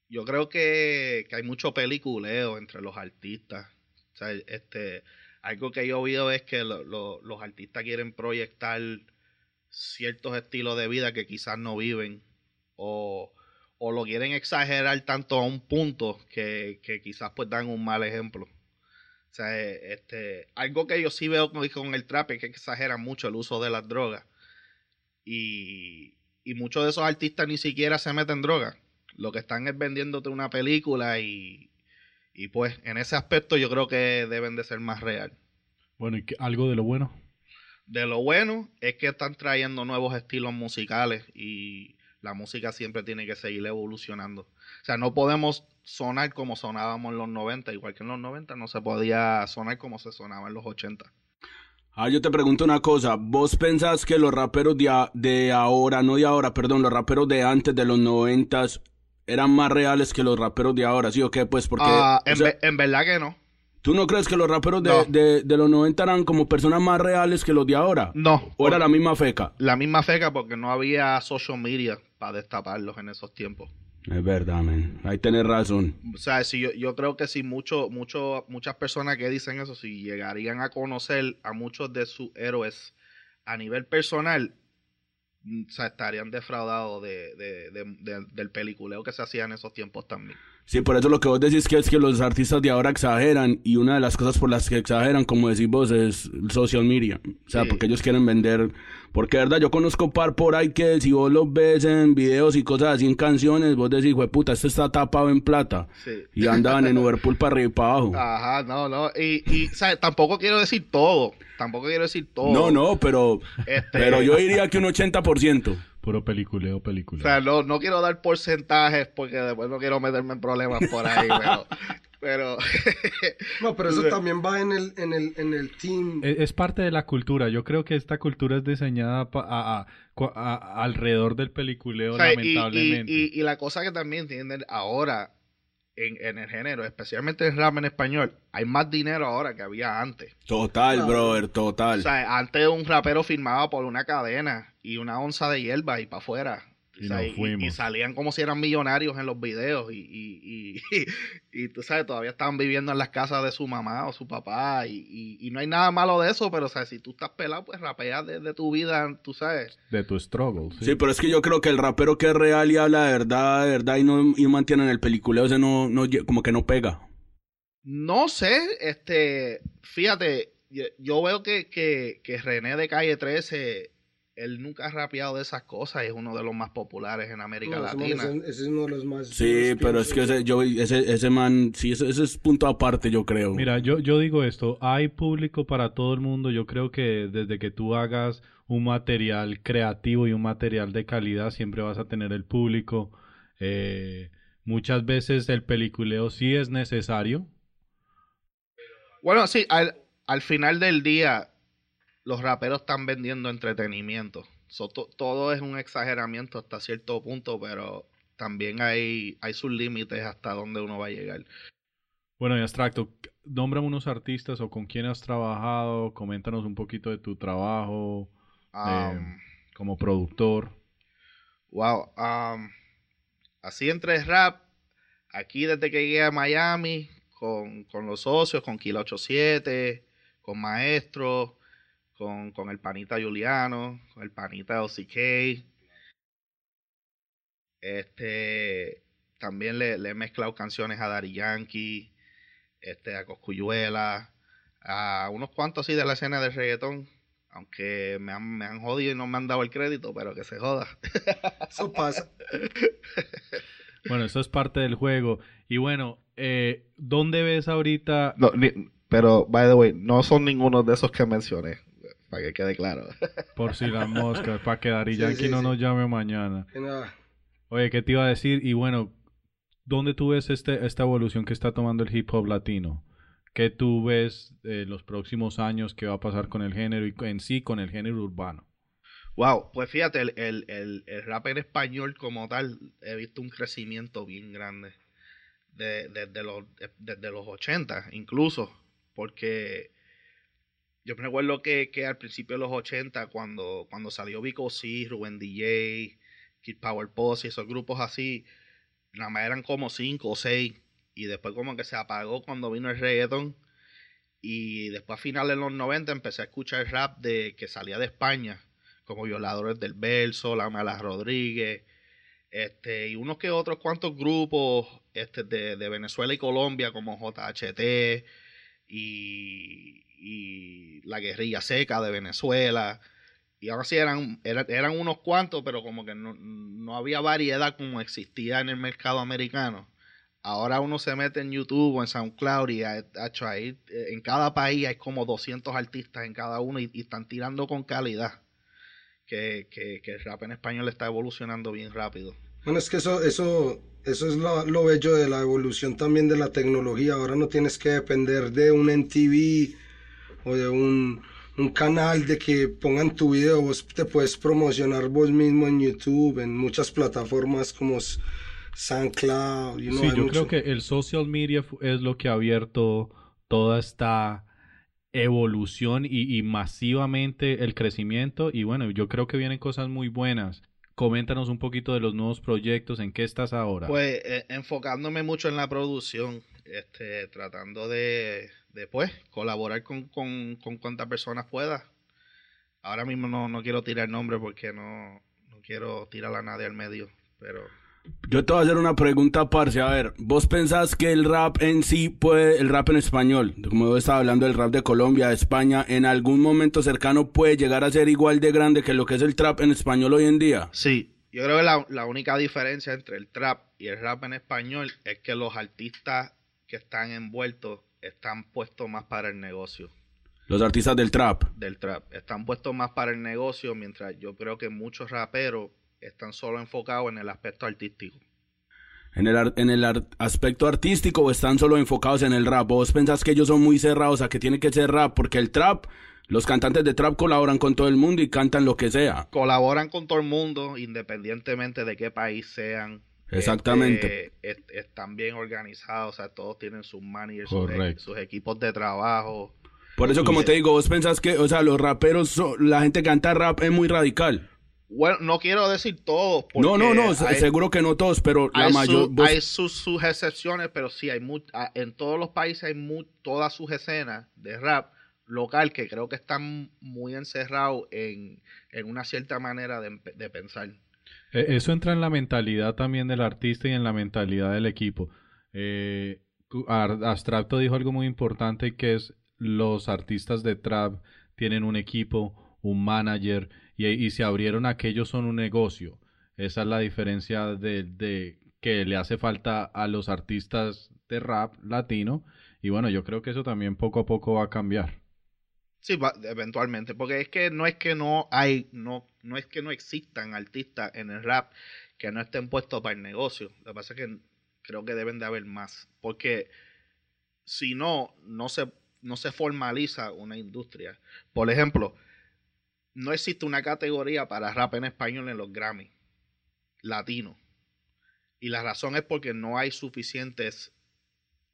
[SPEAKER 5] yo creo que, hay mucho peliculeo entre los artistas. O sea, este, algo que yo he oído es que lo- lo- los artistas quieren proyectar ciertos estilos de vida que quizás no viven o, o lo quieren exagerar tanto a un punto que, que quizás pues dan un mal ejemplo. O sea, eh, este, algo que yo sí veo con, con el trap es que exageran mucho el uso de las drogas. Y, y muchos de esos artistas ni siquiera se meten droga. Lo que están es vendiéndote una película y, y pues en ese aspecto yo creo que deben de ser más real.
[SPEAKER 3] Bueno, ¿y qué- algo de lo bueno?
[SPEAKER 5] De lo bueno es que están trayendo nuevos estilos musicales y la música siempre tiene que seguir evolucionando. O sea, no podemos sonar como sonábamos en los 90, igual que en los 90 no se podía sonar como se sonaba en los 80.
[SPEAKER 2] Ah, yo te pregunto una cosa. ¿Vos pensás que los raperos de, a- de ahora, no de ahora, perdón, los raperos de antes de los noventas eran más reales que los raperos de ahora? ¿Sí o qué? Pues porque...
[SPEAKER 5] Ah,
[SPEAKER 2] o
[SPEAKER 5] en,
[SPEAKER 2] sea,
[SPEAKER 5] ve- en verdad que no.
[SPEAKER 2] ¿Tú no crees que los raperos de,
[SPEAKER 5] No.
[SPEAKER 2] de, de los 90 eran como personas más reales que los de ahora?
[SPEAKER 5] No.
[SPEAKER 2] ¿O era la misma feca?
[SPEAKER 5] la misma feca porque no había social media para destaparlos en esos tiempos.
[SPEAKER 2] Es verdad, man. Ahí tenés razón.
[SPEAKER 5] O sea, si yo, yo creo que si mucho, mucho, muchas personas que dicen eso, si llegarían a conocer a muchos de sus héroes a nivel personal, mm, o sea, estarían defraudados de, de- de- de- del peliculeo que se hacía en esos tiempos también.
[SPEAKER 2] Sí, por eso lo que vos decís que es que los artistas de ahora exageran y una de las cosas por las que exageran, como decís vos, es social media. O sea,
[SPEAKER 5] Sí.
[SPEAKER 2] porque ellos quieren vender. Porque, verdad, yo conozco par por ahí que si vos los ves en videos y cosas así en canciones, vos decís, güey, puta, este está tapado en plata.
[SPEAKER 5] Sí.
[SPEAKER 2] Y andaban en Liverpool para arriba y para abajo.
[SPEAKER 5] Ajá, no, no. Y, y o sea, tampoco quiero decir todo. Tampoco quiero decir todo.
[SPEAKER 2] No, no, pero,
[SPEAKER 5] Este-
[SPEAKER 2] pero yo diría que un 80%.
[SPEAKER 3] Puro peliculeo,
[SPEAKER 5] O
[SPEAKER 3] peliculeo.
[SPEAKER 5] sea, no, no quiero dar porcentajes porque después no quiero meterme en problemas por ahí, pero... pero
[SPEAKER 1] No, pero eso también va en el, en el, en el team.
[SPEAKER 3] Es, es parte de la cultura. Yo creo que esta cultura es diseñada pa- a- a- a- alrededor del peliculeo,
[SPEAKER 5] O sea, y-
[SPEAKER 3] lamentablemente.
[SPEAKER 5] Y, y- y la cosa que también entienden ahora en, en el género, especialmente en rap en español, hay más dinero ahora que había antes.
[SPEAKER 2] Total,
[SPEAKER 1] Claro.
[SPEAKER 2] brother, total.
[SPEAKER 5] O sea, antes un rapero firmaba por una cadena y una onza de hierba y para afuera. O
[SPEAKER 3] Y
[SPEAKER 5] sea,
[SPEAKER 3] nos
[SPEAKER 5] y,
[SPEAKER 3] fuimos.
[SPEAKER 5] y salían como si eran millonarios en los videos y, y, y, y tú sabes, todavía estaban viviendo en las casas de su mamá o su papá y, y, y no hay nada malo de eso, pero o sea, si tú estás pelado, pues rapeas de, de tu vida, tú sabes.
[SPEAKER 3] De tu struggle. sí.
[SPEAKER 2] Sí, pero es que yo creo que el rapero que es real y habla de verdad, de verdad y no y mantiene en el peliculeo, ese no, no, como que no pega.
[SPEAKER 5] No sé, este, fíjate, yo, yo veo que, que, que René de Calle 13, él nunca ha rapeado de esas cosas y es uno de los más populares en América
[SPEAKER 1] No,
[SPEAKER 5] Latina.
[SPEAKER 1] ese es uno de los más.
[SPEAKER 2] Sí, pero es que ese, yo, ese, ese man, sí, ese, ese es punto aparte, yo creo.
[SPEAKER 3] Mira, yo, yo digo esto, hay público para todo el mundo. Yo creo que desde que tú hagas un material creativo y un material de calidad, siempre vas a tener el público. Eh, muchas veces el peliculeo sí es necesario.
[SPEAKER 5] Bueno, sí, al, al final del día, los raperos están vendiendo entretenimiento. So, to- todo es un exageramiento hasta cierto punto, pero también hay, hay sus límites hasta donde uno va a llegar.
[SPEAKER 3] Bueno, y abstracto, nómbrame unos artistas o con quién has trabajado, coméntanos un poquito de tu trabajo
[SPEAKER 5] Um,
[SPEAKER 3] eh, como productor.
[SPEAKER 5] Wow. um, así entre rap, aquí desde que llegué a Miami, con, con los socios, con Kilo 87, con Maestro, con, con el panita Juliano, con el panita OCK. Este, también le, le he mezclado canciones a Daddy Yankee, este, a Coscuyuela, a unos cuantos así de la escena de reggaetón. Aunque me han, me han jodido y no me han dado el crédito, pero que se joda.
[SPEAKER 1] Eso pasa.
[SPEAKER 3] Bueno, eso es parte del juego. Y bueno, eh, ¿dónde ves ahorita?
[SPEAKER 5] No, ni- pero, by the way, no son ninguno de esos que mencioné, para que quede claro.
[SPEAKER 3] Por si las moscas, para que
[SPEAKER 1] Sí,
[SPEAKER 3] Yankee
[SPEAKER 1] sí,
[SPEAKER 3] no
[SPEAKER 1] sí.
[SPEAKER 3] nos llame mañana. Oye, ¿qué te iba a decir? Y bueno, ¿dónde tú ves este, esta evolución que está tomando el hip hop latino? ¿Qué tú ves eh, los próximos años que va a pasar con el género y en sí con el género urbano?
[SPEAKER 5] Wow, pues fíjate, el, el, el, el rap en español como tal, he visto un crecimiento bien grande de- desde los, desde los 80 incluso, porque yo me recuerdo que, que al principio de los 80, cuando, cuando salió Vico C, Rubén DJ, Kid Power Posse, esos grupos así, nada más eran como 5 o 6, y después como que se apagó cuando vino el reggaeton, y después a finales de los 90 empecé a escuchar rap de que salía de España, como Violadores del Verso, La Mala Rodríguez, este, y unos que otros cuantos grupos este, de, de Venezuela y Colombia, como JHT y, y La Guerrilla Seca de Venezuela. Y ahora sí eran, eran, eran unos cuantos, pero como que no, no había variedad como existía en el mercado americano. Ahora uno se mete en YouTube o en SoundCloud y ha- hacho, ahí, eh, en cada país hay como 200 artistas en cada uno y, y están tirando con calidad. Que, que, que el rap en español está evolucionando bien rápido.
[SPEAKER 1] Bueno, es que eso, eso, eso es lo, lo bello de la evolución también de la tecnología. Ahora no tienes que depender de un MTV o de un, un canal de que pongan tu video. Vos te puedes promocionar vos mismo en YouTube, en muchas plataformas como SoundCloud. you know,
[SPEAKER 3] Sí, yo
[SPEAKER 1] mucho.
[SPEAKER 3] creo que el social media es lo que ha abierto toda esta evolución y, y masivamente el crecimiento. Y bueno, yo creo que vienen cosas muy buenas. Coméntanos un poquito de los nuevos proyectos, en qué estás ahora.
[SPEAKER 5] Pues eh, enfocándome mucho en la producción, este, tratando de, de pues, colaborar con, con, con cuantas personas pueda. Ahora mismo no, no quiero tirar nombre porque no, no quiero tirar a nadie al medio, pero
[SPEAKER 2] Yo te voy a hacer una pregunta, parce. A ver, ¿vos pensás que el rap en sí puede, el rap en español, como estaba hablando del rap de Colombia, de España, en algún momento cercano puede llegar a ser igual de grande que lo que es el trap en español hoy en día?
[SPEAKER 5] sí, yo creo que la, la única diferencia entre el trap y el rap en español es que los artistas que están envueltos están puestos más para el negocio.
[SPEAKER 2] Los artistas del trap.
[SPEAKER 5] del trap. Están puestos más para el negocio, mientras yo creo que muchos raperos están solo enfocados en el aspecto artístico.
[SPEAKER 2] En el, ar- en el ar- aspecto artístico o están solo enfocados en el rap. ¿Vos pensás que ellos son muy cerrados a que tiene que ser rap? Porque el trap, los cantantes de trap colaboran con todo el mundo y cantan lo que sea.
[SPEAKER 5] Colaboran con todo el mundo, independientemente de qué país sean.
[SPEAKER 2] Exactamente.
[SPEAKER 5] Este, est- están bien organizados, o sea, todos tienen sus managers, sus, e- sus equipos de trabajo.
[SPEAKER 2] Por eso, como te digo, vos pensás que, o sea, los raperos, son- la gente que canta rap es muy radical.
[SPEAKER 5] Bueno, no quiero decir todos.
[SPEAKER 2] No, no, no,
[SPEAKER 5] hay-
[SPEAKER 2] seguro que no todos, pero la
[SPEAKER 5] su-
[SPEAKER 2] mayor... vos-
[SPEAKER 5] hay sus, sus excepciones, pero sí, hay mu- a- en todos los países hay todas sus escenas de rap local que creo que están muy encerrados en, en una cierta manera de pensar.
[SPEAKER 3] Eh, Eso entra en la mentalidad también del artista y en la mentalidad del equipo. Eh, Abstracto dijo algo muy importante que es los artistas de trap tienen un equipo, un manager y, y se abrieron a que ellos son un negocio. Esa es la diferencia de, de que le hace falta a los artistas de rap latino y bueno, yo creo que eso también poco a poco va a cambiar.
[SPEAKER 5] Sí, va- eventualmente, porque es que no es que no hay, no, no es que no existan artistas en el rap que no estén puestos para el negocio. Lo que pasa es que creo que deben de haber más, porque si no, no se, no se formaliza una industria. Por ejemplo, no existe una categoría para rap en español en los Grammy latino. Y la razón es porque no hay suficientes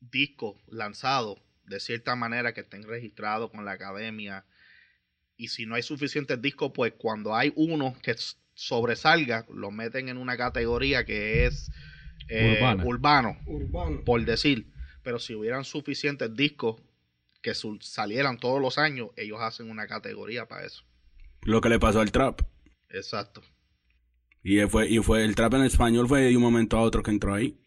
[SPEAKER 5] discos lanzados de cierta manera que estén registrados con la academia. Y si no hay suficientes discos, pues cuando hay uno que sobresalga, lo meten en una categoría que es eh, urbano,
[SPEAKER 1] Urbano.
[SPEAKER 5] por decir. Pero si hubieran suficientes discos que salieran todos los años, ellos hacen una categoría para eso.
[SPEAKER 2] Lo que le pasó al trap.
[SPEAKER 5] Exacto.
[SPEAKER 2] Y fue, y fue, el trap en español fue de un momento a otro que entró ahí.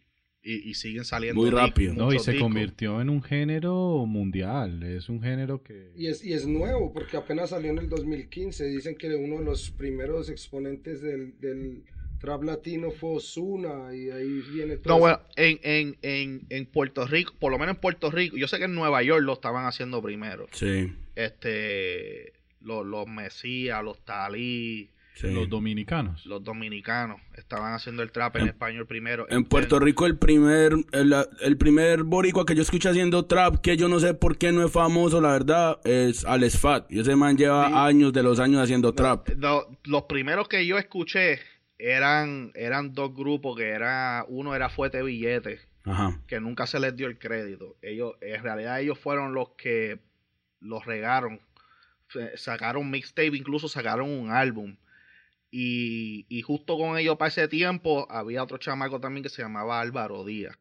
[SPEAKER 5] Y, y siguen saliendo
[SPEAKER 2] Muy
[SPEAKER 5] discos,
[SPEAKER 2] rápido.
[SPEAKER 3] No, y se
[SPEAKER 5] discos.
[SPEAKER 3] convirtió en un género mundial. Es un género que...
[SPEAKER 1] Y es, y es nuevo porque apenas salió en el 2015. Dicen que uno de los primeros exponentes del, del trap latino fue Ozuna y ahí viene todo.
[SPEAKER 5] No, bueno, en, en, en, en Puerto Rico, por lo menos en Puerto Rico, yo sé que en Nueva York lo estaban haciendo primero.
[SPEAKER 2] Sí.
[SPEAKER 5] Este, los, los Mesías, los Talí,
[SPEAKER 3] Sí. Los dominicanos.
[SPEAKER 5] Los dominicanos estaban haciendo el trap en,
[SPEAKER 2] En-
[SPEAKER 5] español primero.
[SPEAKER 2] En Puerto Rico el primer, el, el primer boricua que yo escuché haciendo trap, que yo no sé por qué no es famoso, la verdad, es Alex Fat. Y ese man lleva
[SPEAKER 5] Sí.
[SPEAKER 2] años de los años haciendo trap.
[SPEAKER 5] No, los primeros que yo escuché eran, eran dos grupos que era, uno era Fuete Billete,
[SPEAKER 2] Ajá.
[SPEAKER 5] que nunca se les dio el crédito. Ellos, en realidad ellos fueron los que los regaron. Sacaron mixtape, incluso sacaron un álbum. Y, y justo con ellos para ese tiempo había otro chamaco también que se llamaba Álvaro Díaz.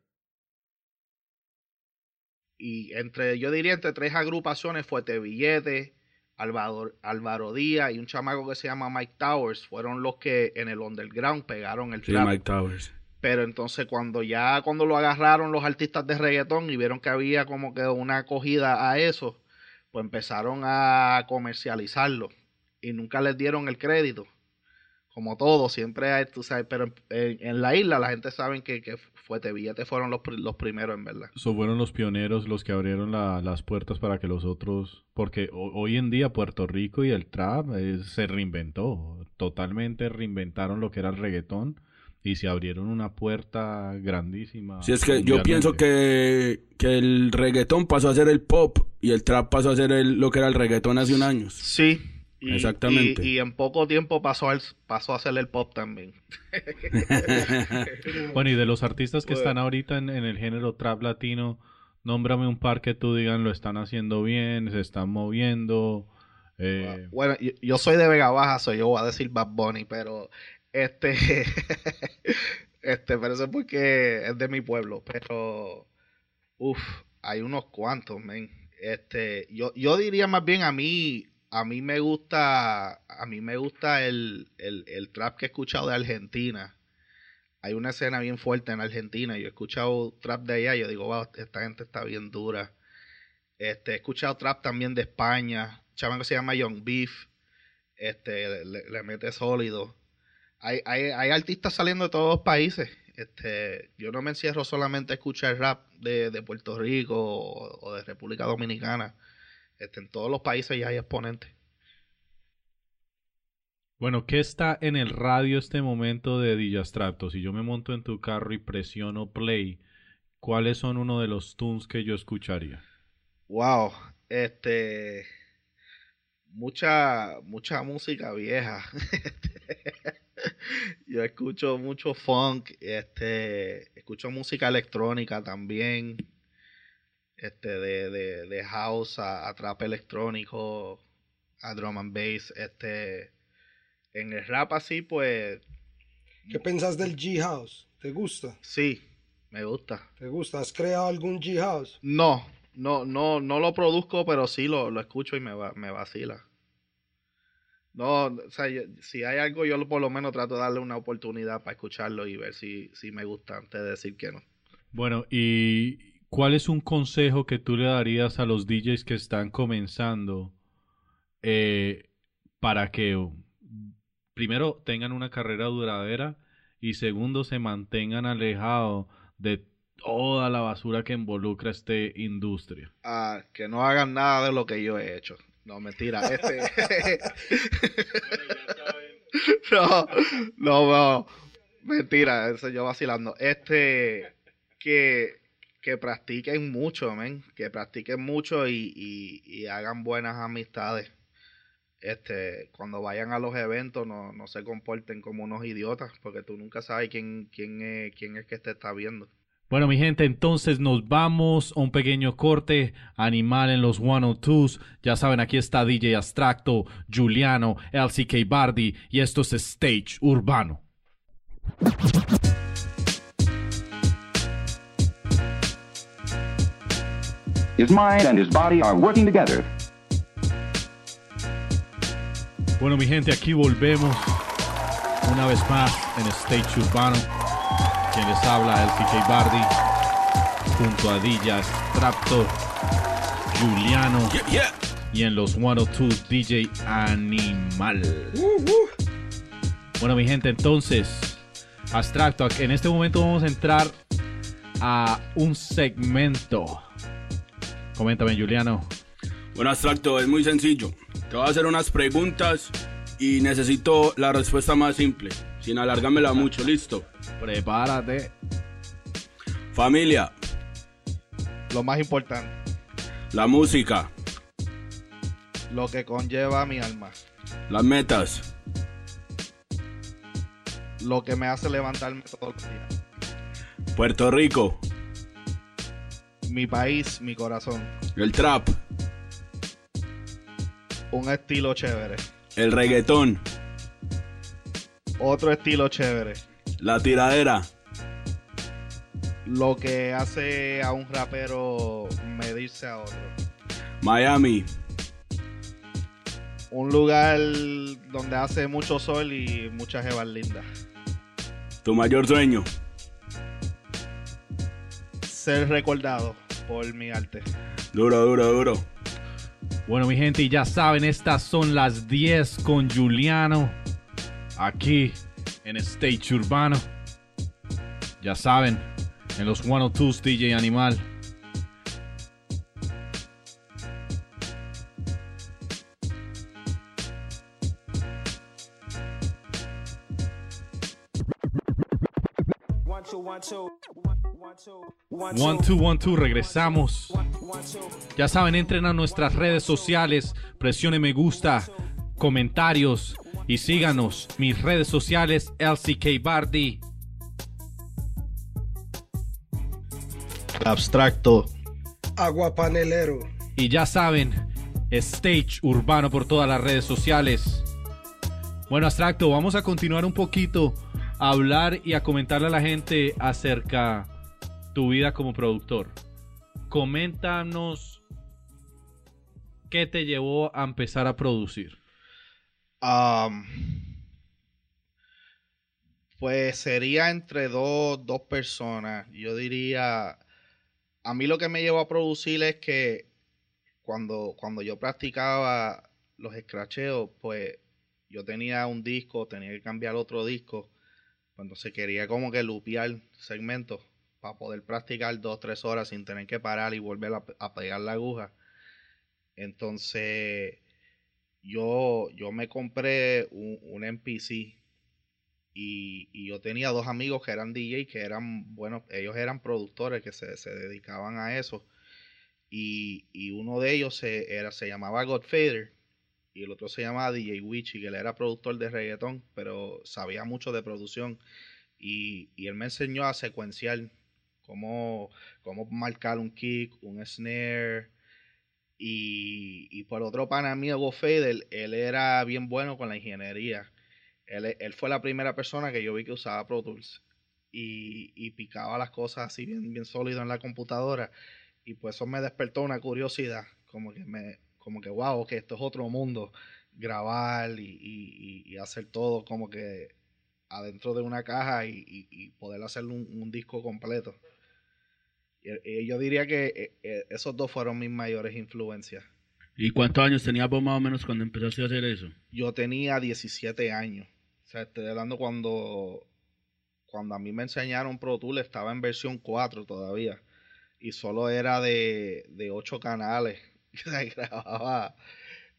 [SPEAKER 5] Y entre, yo diría entre tres agrupaciones, Fuerte Billete, Álvaro, Álvaro Díaz y un chamaco que se llama Mike Towers, fueron los que en el underground pegaron el
[SPEAKER 2] Sí,
[SPEAKER 5] trap.
[SPEAKER 2] Mike Towers.
[SPEAKER 5] Pero entonces cuando ya cuando lo agarraron los artistas de reggaetón y vieron que había como que una acogida a eso, pues empezaron a comercializarlo y nunca les dieron el crédito. Como todo, siempre hay, tú sabes, pero en, en la isla la gente sabe que, que Fuerte Billete fueron los, los primeros en verdad.
[SPEAKER 3] So, fueron los pioneros los que abrieron la- las puertas para que los otros, porque ho- hoy en día Puerto Rico y el trap eh, se reinventó, totalmente reinventaron lo que era el reggaetón y se abrieron una puerta grandísima.
[SPEAKER 2] Sí, es que yo pienso que, que el reggaetón pasó a ser el pop y el trap pasó a ser el, lo que era el reggaetón hace un año.
[SPEAKER 5] Sí. Y,
[SPEAKER 2] Exactamente.
[SPEAKER 5] Y, y en poco tiempo pasó, al, pasó a hacer el pop también.
[SPEAKER 3] Bueno, y de los artistas que
[SPEAKER 5] Bueno.
[SPEAKER 3] están ahorita en, en el género trap latino, nómbrame un par que tú digan lo están haciendo bien, se están moviendo. eh,
[SPEAKER 5] Bueno, yo, yo soy de Vega Baja, soy yo voy a decir Bad Bunny, pero este, este, pero eso es porque es de mi pueblo, pero, uff, hay unos cuantos, men. Este, yo, yo diría más bien a mí, a mí me gusta, a mí me gusta el, el, el trap que he escuchado de Argentina. Hay una escena bien fuerte en Argentina. Yo he escuchado trap de allá yo digo, wow, esta gente está bien dura. Este, he escuchado trap también de España. Un chaval que se llama Young Beef. Este, le, le mete sólido. Hay, hay, hay artistas saliendo de todos los países. Este, yo no me encierro solamente a escuchar rap de, de Puerto Rico o de República Dominicana. Este, en todos los países ya hay exponentes.
[SPEAKER 3] Bueno, ¿qué está en el radio este momento de DJ Abstracto? Si yo me monto en tu carro y presiono play, ¿cuáles son uno de los tunes que yo escucharía?
[SPEAKER 5] Wow, este mucha mucha música vieja. Yo escucho mucho funk, este escucho música electrónica también. Este de, de, de house a, a trap electrónico, a drum and bass, este en el rap así pues
[SPEAKER 1] ¿Qué pensás del G-House? ¿Te gusta?
[SPEAKER 5] sí, me gusta.
[SPEAKER 1] ¿Te gusta? ¿Has creado algún G-House?
[SPEAKER 5] No, no, no, no lo produzco, pero sí lo, lo escucho y me, va, me vacila. No, o sea, yo- si hay algo, yo por lo menos trato de darle una oportunidad para escucharlo y ver si, si me gusta antes de decir que no.
[SPEAKER 3] Bueno, ¿y cuál es un consejo que tú le darías a los DJs que están comenzando eh, para que primero tengan una carrera duradera y segundo se mantengan alejados de toda la basura que involucra esta industria?
[SPEAKER 5] Ah, que no hagan nada de lo que yo he hecho. No, mentira. Este... no, no, no. Mentira, eso yo vacilando. Este, que, que practiquen mucho, men. Que practiquen mucho y, y, y hagan buenas amistades. Este, cuando vayan a los eventos no, no se comporten como unos idiotas, porque tú nunca sabes quién, quién, es, quién es que te está viendo.
[SPEAKER 3] Bueno, mi gente, entonces nos vamos a un pequeño corte animal en los 102s. Ya saben, aquí está DJ Abstracto, Juliano, LCK Bardi y esto es Stage Urbano.
[SPEAKER 7] His mind and his body are working together.
[SPEAKER 3] Bueno, mi gente, aquí volvemos una vez más en Stage Urbano. Quien les habla, LCK Bardi, junto a DJ Abstracto, Juliano
[SPEAKER 2] Yeah, yeah.
[SPEAKER 3] y en los 102 DJ Animal. Bueno, mi gente, entonces, abstracto, en este momento vamos a entrar a un segmento. Coméntame, Juliano.
[SPEAKER 2] Bueno, abstracto, es muy sencillo. Te voy a hacer unas preguntas y necesito la respuesta más simple, sin alargármela mucho, listo.
[SPEAKER 3] Prepárate.
[SPEAKER 2] Familia,
[SPEAKER 5] Lo más importante,
[SPEAKER 2] la música,
[SPEAKER 5] lo que conlleva mi alma,
[SPEAKER 2] las metas,
[SPEAKER 5] lo que me hace levantarme todos los días,
[SPEAKER 2] Puerto Rico,
[SPEAKER 5] mi país, mi corazón,
[SPEAKER 2] el trap,
[SPEAKER 5] un estilo chévere,
[SPEAKER 2] el reggaetón,
[SPEAKER 5] otro estilo chévere,
[SPEAKER 2] la tiradera,
[SPEAKER 5] lo que hace a un rapero medirse a otro.
[SPEAKER 2] Miami,
[SPEAKER 5] Un lugar donde hace mucho sol y muchas jevas lindas.
[SPEAKER 2] tu mayor sueño,
[SPEAKER 5] Ser recordado por mi arte.
[SPEAKER 2] duro, duro, duro.
[SPEAKER 3] Bueno, mi gente, y ya saben, estas son las 10 con Juliano. Aquí en Stage Urbano. Ya saben, en los 102 DJ Animal. One, two, one, two, regresamos. Ya saben, entren a nuestras redes sociales, presione me gusta, comentarios y síganos. Mis redes sociales, LCK Bardi.
[SPEAKER 5] Abstracto.
[SPEAKER 1] Agua panelero.
[SPEAKER 3] Y ya saben, Stage Urbano por todas las redes sociales. Bueno, abstracto, vamos a continuar un poquito a hablar y a comentarle a la gente acerca tu vida como productor. Coméntanos qué te llevó a empezar a producir.
[SPEAKER 5] Um, pues sería entre dos, dos personas. Yo diría, a mí lo que me llevó a producir es que cuando, cuando yo practicaba los escracheos, pues yo tenía un disco, tenía que cambiar otro disco. Cuando se quería como que lupear segmentos para poder practicar dos, tres horas sin tener que parar y volver a, pegar la aguja. Entonces, yo, yo me compré un, un MPC y, y yo tenía dos amigos que eran DJ, que eran, bueno, ellos eran productores que se, se dedicaban a eso. Y, y uno de ellos se, era, se llamaba Godfather y el otro se llamaba DJ Witchy, que él era productor de reggaetón, pero sabía mucho de producción. Y, y él me enseñó a secuenciar cómo, cómo marcar un kick, un snare. Y, y por otro pana mío, Godfather, él era bien bueno con la ingeniería. Él, él fue la primera persona que yo vi que usaba Pro Tools y, y picaba las cosas así bien, bien sólido en la computadora. Y pues eso me despertó una curiosidad, como que me, como que wow, que esto es otro mundo, grabar y, y, y hacer todo como que adentro de una caja y, y poder hacer un, un, disco completo. Y, yo diría que eh, eh, esos dos fueron mis mayores influencias.
[SPEAKER 2] ¿Y cuántos años tenías vos más o menos cuando empezaste a hacer eso?
[SPEAKER 5] Yo tenía 17 años. O sea, estoy hablando cuando, cuando a mí me enseñaron Pro Tools, estaba en versión 4 todavía. Y solo era de, de 8 canales. grababa,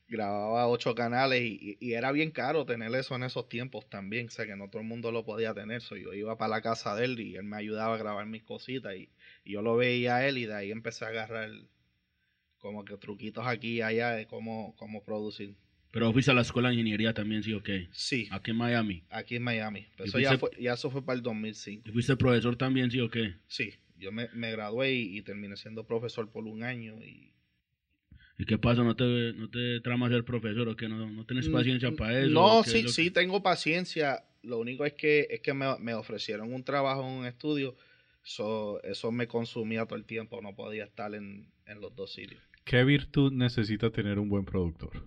[SPEAKER 5] grababa 8 canales y, y, era bien caro tener eso en esos tiempos también. O sea, que no todo el mundo lo podía tener. So, yo iba para la casa de él y él me ayudaba a grabar mis cositas. Y, y yo lo veía a él y de ahí empecé a agarrar como que truquitos aquí y allá de cómo, cómo producir.
[SPEAKER 2] Pero fuiste a la escuela de ingeniería también, ¿sí o qué?
[SPEAKER 5] Sí.
[SPEAKER 2] Aquí en Miami.
[SPEAKER 5] Aquí en Miami. Pero eso
[SPEAKER 2] fuiste...
[SPEAKER 5] ya, fue, ya eso fue para el 2005.
[SPEAKER 2] ¿Y fuiste profesor también, sí o qué?
[SPEAKER 5] Sí. Yo me, me gradué y, y, terminé siendo profesor por un año y...
[SPEAKER 2] ¿Y qué pasa? ¿No te, no te trama ser profesor o qué? ¿No, no tienes paciencia para eso?
[SPEAKER 5] No, sí, que... sí tengo paciencia. Lo único es que, es que me, me ofrecieron un trabajo en un estudio. So, eso me consumía todo el tiempo. No podía estar en, en los dos sitios.
[SPEAKER 3] ¿Qué virtud necesita tener un buen productor?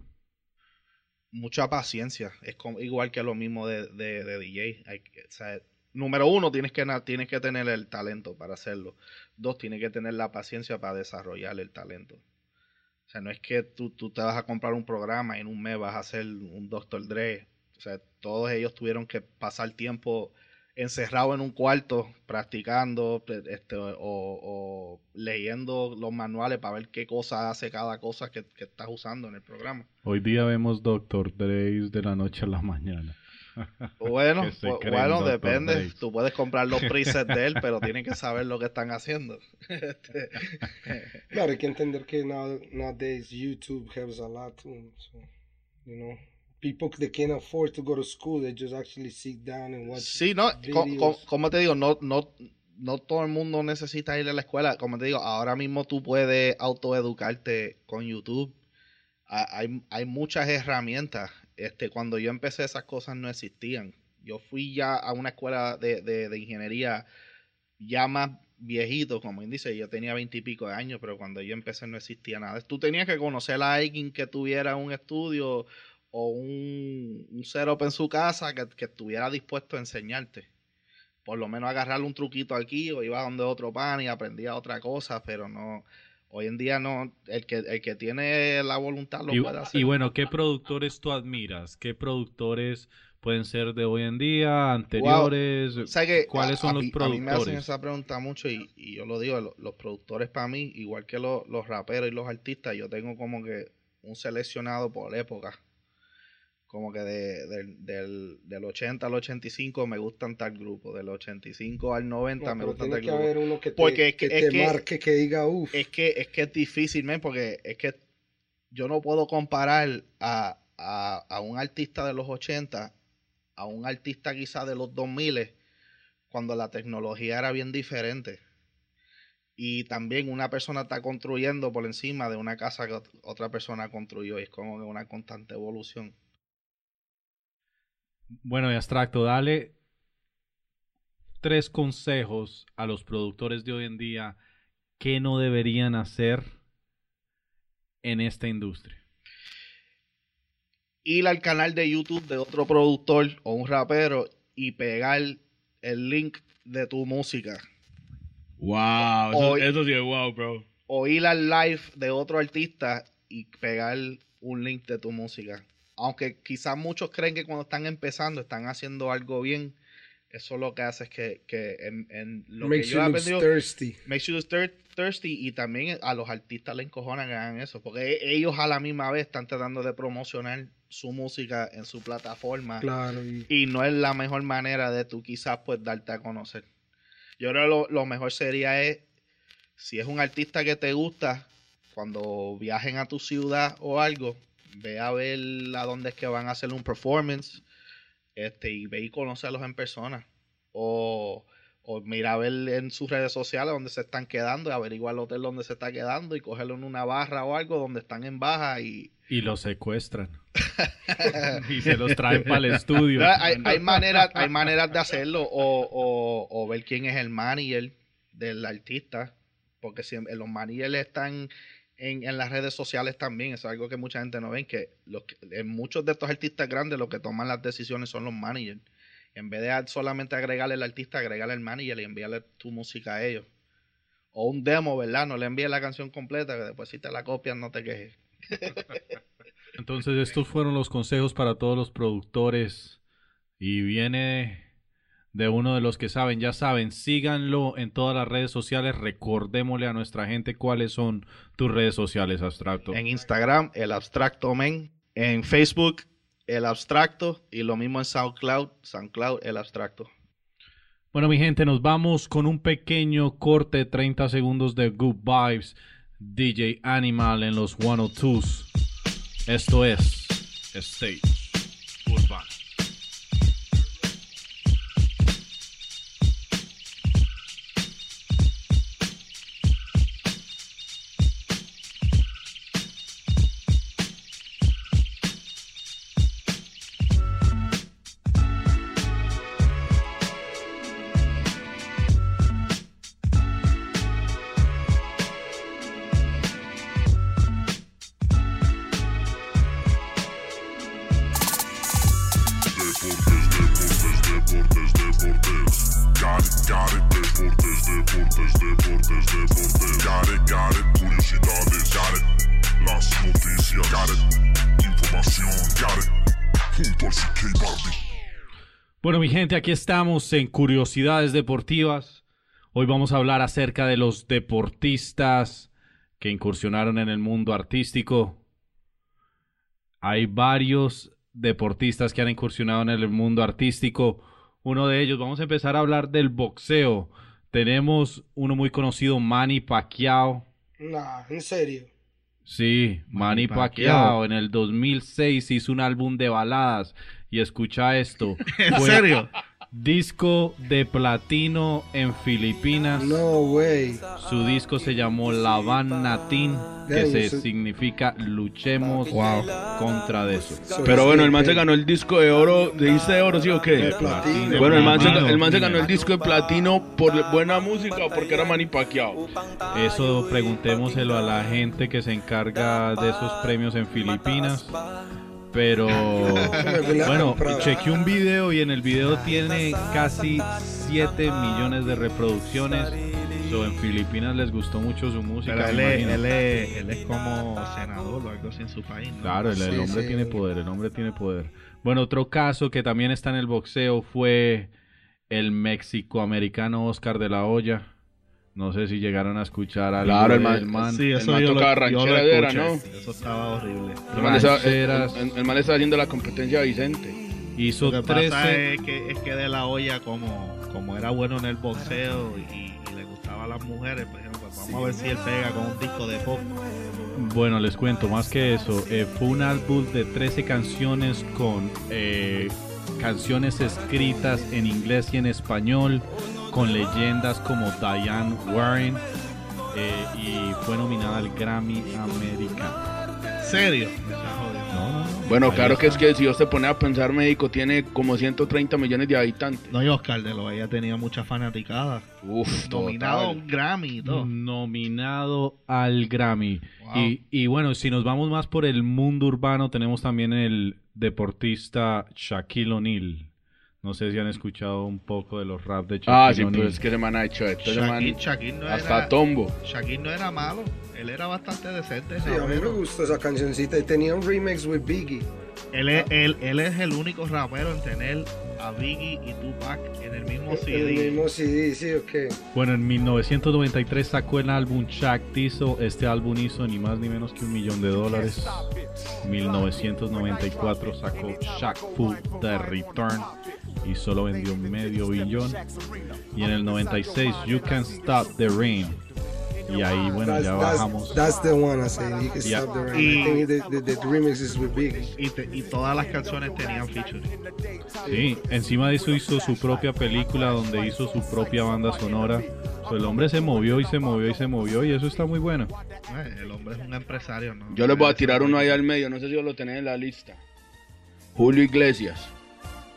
[SPEAKER 5] Mucha paciencia. Es como, igual que lo mismo de, de, de DJ. Hay, o sea, número uno, tienes que, tienes que tener el talento para hacerlo. Dos, tienes que tener la paciencia para desarrollar el talento. O sea, no es que tú, tú te vas a comprar un programa y en un mes vas a hacer un Dr. Dre. O sea, todos ellos tuvieron que pasar tiempo encerrado en un cuarto practicando este, o, o leyendo los manuales para ver qué cosa hace cada cosa que, que estás usando en el programa.
[SPEAKER 3] Hoy día vemos Doctor Dre de la noche a la mañana.
[SPEAKER 5] Bueno,
[SPEAKER 3] creen
[SPEAKER 5] bueno, depende.
[SPEAKER 3] Dre.
[SPEAKER 5] Tú puedes comprar los presets de él, pero tienen que saber lo que están haciendo.
[SPEAKER 1] Claro, hay que entender que now, nowadays YouTube helps a lot. So, you know, people that can't afford to go to school, they just actually sit down and watch.
[SPEAKER 5] sí, no, co- como te digo, no, no, no todo el mundo necesita ir a la escuela. Como te digo, ahora mismo tú puedes autoeducarte con YouTube. Ha- Hay, hay muchas herramientas. Este, cuando yo empecé esas cosas no existían. Yo fui ya a una escuela de, de, de ingeniería ya más viejito, como dice, yo tenía veintipico de años, pero cuando yo empecé no existía nada. Tú tenías que conocer a alguien que tuviera un estudio o un, un setup en su casa que, que estuviera dispuesto a enseñarte. Por lo menos agarrarle un truquito aquí o iba donde otro pan y aprendía otra cosa, pero no. Hoy en día no, el que, el que tiene la voluntad lo
[SPEAKER 3] Y,
[SPEAKER 5] puede hacer.
[SPEAKER 3] y bueno, ¿qué productores tú admiras? ¿Qué productores pueden ser de hoy en día, anteriores?
[SPEAKER 5] O sea que
[SPEAKER 3] ¿Cuáles
[SPEAKER 5] a-
[SPEAKER 3] son
[SPEAKER 5] a
[SPEAKER 3] los
[SPEAKER 5] mí- A mí me hacen
[SPEAKER 3] productores?
[SPEAKER 5] esa pregunta mucho y, y yo lo digo, lo- los, productores para mí, igual que lo- los raperos y los artistas, yo tengo como que un seleccionado por época. Como que de- del, del, del 80 al 85 me gustan tal grupo, del 85 al 90
[SPEAKER 1] No,
[SPEAKER 5] me gustan tal
[SPEAKER 1] que
[SPEAKER 5] grupo.
[SPEAKER 1] haber uno que te,
[SPEAKER 5] Porque es
[SPEAKER 1] que
[SPEAKER 5] que- es
[SPEAKER 1] te
[SPEAKER 5] que-
[SPEAKER 1] marque, que diga, uff.
[SPEAKER 5] Es que, es que es difícil, men, porque es que yo no puedo comparar a, a, a un artista de los 80 a un artista quizá de los 2000 cuando la tecnología era bien diferente. Y también una persona está construyendo por encima de una casa que ot- otra persona construyó. Y es como que una constante evolución.
[SPEAKER 3] Bueno, y abstracto, dale tres consejos a los productores de hoy en día que no deberían hacer en esta industria.
[SPEAKER 5] Ir al canal de YouTube de otro productor o un rapero y pegar el link de tu música.
[SPEAKER 2] Wow, eso, sí es wow, bro.
[SPEAKER 5] o ir al live de otro artista y pegar un link de tu música. Aunque quizás muchos creen que cuando están empezando están haciendo algo bien, eso lo que hace es que, que en, en lo
[SPEAKER 1] Makes
[SPEAKER 5] que yo he aprendido,
[SPEAKER 1] thirsty.
[SPEAKER 5] makes you thir- thirsty y también a los artistas les encojonan que hagan eso, porque e- ellos a la misma vez están tratando de promocionar su música en su plataforma
[SPEAKER 1] Claro, y
[SPEAKER 5] y no es la mejor manera de tú quizás pues darte a conocer. Yo creo que lo, lo mejor sería es, si es un artista que te gusta, cuando viajen a tu ciudad o algo, ve a ver a dónde es que van a hacer un performance este, y ve y conocerlos en persona. O, o mira a ver en sus redes sociales dónde se están quedando y averiguar el hotel donde se está quedando y cogerlo en una barra o algo donde están en baja y,
[SPEAKER 3] Y los secuestran. y se los traen para el estudio.
[SPEAKER 5] Hay, hay maneras, hay maneras de hacerlo o, o, o ver quién es el manager del artista, porque si los managers están en, en las redes sociales también, eso es algo que mucha gente no ve, que, en muchos de estos artistas grandes los que toman las decisiones son los managers. En vez de solamente agregarle al artista, agregarle al manager y enviarle tu música a ellos. O un demo, ¿verdad? No le envíes la canción completa, que después si te la copian no te quejes.
[SPEAKER 3] Entonces estos fueron los consejos para todos los productores y viene de uno de los que saben, ya saben, síganlo en todas las redes sociales, recordémosle a nuestra gente cuáles son tus redes sociales, Abstracto.
[SPEAKER 5] En Instagram, el abstracto men. En Facebook, el abstracto. Y lo mismo en SoundCloud, SoundCloud, el abstracto.
[SPEAKER 3] Bueno, mi gente, nos vamos con un pequeño corte de 30 segundos de Good Vibes, DJ Animal en los 102s. Esto es Stage Urbano. Bueno, mi gente, aquí estamos en Curiosidades Deportivas. Hoy vamos a hablar acerca de los deportistas que incursionaron en el mundo artístico. Hay varios deportistas que han incursionado en el mundo artístico. Uno de ellos, vamos a empezar a hablar del boxeo. Tenemos uno muy conocido, Manny Pacquiao.
[SPEAKER 1] Nah, en serio.
[SPEAKER 3] Sí, Manny
[SPEAKER 5] Manny
[SPEAKER 3] Pacquiao
[SPEAKER 5] Pacquiao.
[SPEAKER 3] en el 2006 hizo un álbum de baladas y escucha esto.
[SPEAKER 5] ¿En
[SPEAKER 3] Fue
[SPEAKER 5] serio?
[SPEAKER 3] Disco de platino en Filipinas.
[SPEAKER 1] No way.
[SPEAKER 3] Su disco se llamó Lavan Natin, que se
[SPEAKER 1] eso-
[SPEAKER 3] significa luchemos contra de eso.
[SPEAKER 1] So
[SPEAKER 2] Pero bueno, el man se
[SPEAKER 1] they-
[SPEAKER 2] ganó el disco de oro. ¿Dijiste de oro, sí o qué?
[SPEAKER 1] De platino.
[SPEAKER 2] Bueno, el man, se, el man se ganó el disco de platino por buena música o porque era Manny Pacquiao.
[SPEAKER 3] Eso preguntémoselo a la gente que se encarga de esos premios en Filipinas. Pero bueno, chequeé un video y en el video tiene casi 7 millones de reproducciones. So, en Filipinas les gustó mucho su música.
[SPEAKER 5] Pero él es, él, es, él es como senador o algo así en su país, ¿no?
[SPEAKER 3] Claro, el, el
[SPEAKER 1] Sí,
[SPEAKER 3] hombre
[SPEAKER 1] sí.
[SPEAKER 3] tiene poder, el hombre tiene poder. Bueno, otro caso que también está en el boxeo fue el mexicoamericano Oscar de la Hoya. No sé si llegaron a escuchar algo
[SPEAKER 2] Claro, el man-
[SPEAKER 3] man.
[SPEAKER 5] Sí, eso
[SPEAKER 2] man
[SPEAKER 5] yo lo,
[SPEAKER 2] tocaba
[SPEAKER 5] yo lo
[SPEAKER 2] ranchera. ¿no?
[SPEAKER 5] Eso estaba horrible.
[SPEAKER 2] El man, estaba, el, el- el man estaba haciendo la competencia a Vicente.
[SPEAKER 3] Hizo
[SPEAKER 5] Lo que
[SPEAKER 3] 13.
[SPEAKER 5] pasa es que, es que de la olla, como, como era bueno en el boxeo y, y le gustaban las mujeres, pues, pues vamos a ver si él pega con un disco de pop.
[SPEAKER 3] Bueno, les cuento más que eso. eh, fue un álbum de 13 canciones con eh, canciones escritas en inglés y en español, con leyendas como Diane Warren, eh, y fue nominada al Grammy Americano.
[SPEAKER 5] ¿Serio?
[SPEAKER 3] No, no, no.
[SPEAKER 2] Bueno,
[SPEAKER 3] Ahí
[SPEAKER 2] claro que es que si usted pone a pensar, México tiene como 130 millones de habitantes.
[SPEAKER 5] No, y Oscar de lo ella tenía mucha fanaticada.
[SPEAKER 2] Uf,
[SPEAKER 5] Nominado a
[SPEAKER 2] total.
[SPEAKER 5] un Grammy todo.
[SPEAKER 3] Nominado al Grammy.
[SPEAKER 5] Wow.
[SPEAKER 3] Y, y bueno, si nos vamos más por el mundo urbano, tenemos también el deportista Shaquille O'Neal. No sé si han escuchado un poco de los rap de Shaquille
[SPEAKER 2] Ah, sí, pues es que ese man ha hecho esto. man-
[SPEAKER 5] Shaquille, Shaquille no
[SPEAKER 2] hasta
[SPEAKER 5] era,
[SPEAKER 2] Tombo.
[SPEAKER 5] Shaquille no era malo. Él era bastante decente.
[SPEAKER 1] Sí, a mí me gustó esa cancioncita y tenía un remix with Biggie.
[SPEAKER 5] Él es, él, él es el único rapero en tener a Biggie y Tupac en el mismo CD.
[SPEAKER 1] El mismo CD, sí, ok.
[SPEAKER 3] Bueno, en 1993 sacó el álbum Shaq Tizo. Este álbum hizo ni más ni menos que un millón de dólares. 1994 sacó Shaq Fu The Return y solo vendió medio billón. Y en el 96 You Can Stop the Rain. Y ahí, bueno,
[SPEAKER 1] That's,
[SPEAKER 3] ya
[SPEAKER 1] that's-
[SPEAKER 3] bajamos.
[SPEAKER 1] that's the one I say. You can
[SPEAKER 3] Yeah.
[SPEAKER 1] stop the.
[SPEAKER 5] Y-
[SPEAKER 1] I think the, the, the remix is with Biggie.
[SPEAKER 5] Y, te- y todas las canciones tenían featuring.
[SPEAKER 3] Sí, encima de eso hizo su propia película donde hizo su propia banda sonora. So, el hombre se movió y se movió y se movió y eso está muy bueno.
[SPEAKER 5] Eh, El hombre es un empresario, ¿no?
[SPEAKER 2] Yo les voy a tirar uno ahí al medio, no sé si lo tenés en la lista. Julio Iglesias.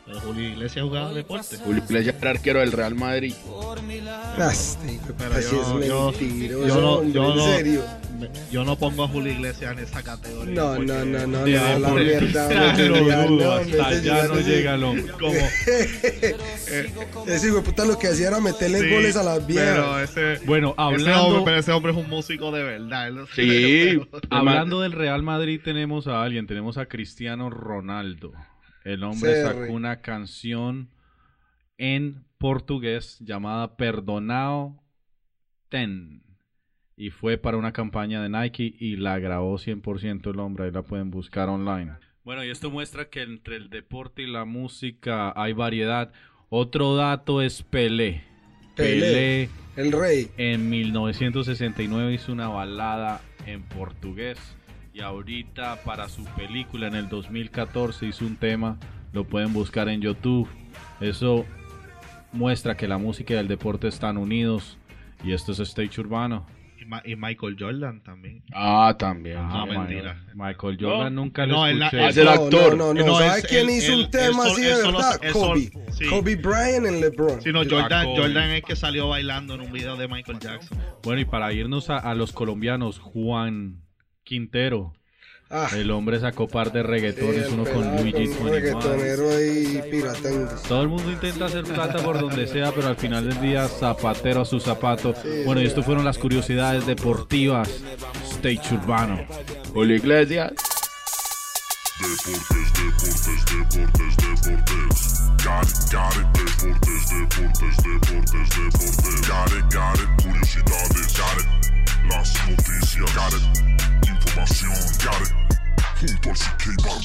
[SPEAKER 5] Pero Julio Iglesias jugaba deporte.
[SPEAKER 2] Julio Iglesias era arquero del Real Madrid.
[SPEAKER 5] Pero
[SPEAKER 1] así
[SPEAKER 5] yo-
[SPEAKER 1] es
[SPEAKER 5] yo-
[SPEAKER 1] mentiroso,
[SPEAKER 5] yo no-
[SPEAKER 1] hombre,
[SPEAKER 5] yo
[SPEAKER 1] en
[SPEAKER 5] no-
[SPEAKER 1] serio.
[SPEAKER 5] Me- Yo no pongo a Julio Iglesias en esa categoría.
[SPEAKER 1] No, no, no, no,
[SPEAKER 3] De
[SPEAKER 1] no, la mierda.
[SPEAKER 3] lo
[SPEAKER 1] ya no,
[SPEAKER 3] hasta no llega el hombre.
[SPEAKER 5] Como,
[SPEAKER 1] Ese hijo de puta lo que hacía era meterle
[SPEAKER 5] Sí,
[SPEAKER 1] goles a las
[SPEAKER 5] Pero
[SPEAKER 1] viejas.
[SPEAKER 5] ese,
[SPEAKER 3] Bueno,
[SPEAKER 5] ese hombre,
[SPEAKER 3] hablando,
[SPEAKER 5] pero ese hombre es un músico de verdad. él no-
[SPEAKER 2] Sí.
[SPEAKER 5] pero-
[SPEAKER 3] hablando del Real Madrid tenemos a alguien, tenemos a Cristiano Ronaldo. El hombre sacó una canción en portugués llamada Perdonao Ten. Y fue para una campaña de Nike y la grabó 100% el hombre. Ahí la pueden buscar online. Bueno, y esto muestra que entre el deporte y la música hay variedad. Otro dato es Pelé.
[SPEAKER 1] Pelé. El rey.
[SPEAKER 3] En 1969 hizo una balada en portugués y ahorita para su película en el 2014 hizo un tema, lo pueden buscar en YouTube. Eso muestra que la música y el deporte están unidos y esto es Stage Urbano.
[SPEAKER 5] Y, Ma- y Michael Jordan también.
[SPEAKER 2] Ah, también.
[SPEAKER 5] Ah,
[SPEAKER 3] Ma-
[SPEAKER 5] mentira.
[SPEAKER 3] Michael Jordan
[SPEAKER 5] No,
[SPEAKER 3] nunca
[SPEAKER 5] no,
[SPEAKER 3] lo
[SPEAKER 5] na-
[SPEAKER 3] escuché.
[SPEAKER 2] Es el
[SPEAKER 1] No,
[SPEAKER 2] actor.
[SPEAKER 1] No, no, no.
[SPEAKER 5] No,
[SPEAKER 1] ¿Sabe
[SPEAKER 5] es-
[SPEAKER 1] quién hizo un tema así
[SPEAKER 5] él
[SPEAKER 1] de verdad? Kobe.
[SPEAKER 5] sí.
[SPEAKER 1] Kobe Bryant en LeBron.
[SPEAKER 5] Sí, no,
[SPEAKER 3] Ah,
[SPEAKER 5] Jordan. Jordan es que salió bailando en un video de Michael Jackson.
[SPEAKER 3] Bueno, y para irnos a, a los colombianos, Juan Quintero.
[SPEAKER 1] Ah,
[SPEAKER 3] El hombre sacó par de reggaetones,
[SPEAKER 1] sí,
[SPEAKER 3] uno con Luigi
[SPEAKER 1] un
[SPEAKER 3] 21.
[SPEAKER 1] reggaetonero ahí piratando.
[SPEAKER 3] Todo el mundo intenta hacer plata por donde sea, pero al final del día, zapatero a su zapato. Bueno, y esto fueron las curiosidades deportivas. Stage Urbano.
[SPEAKER 2] Julio Iglesias.
[SPEAKER 4] Deportes, deportes, deportes, deportes. Got it, got it, deportes, deportes, deportes, deportes. Got it, got it, curiosidades, got it. Las noticias, got it.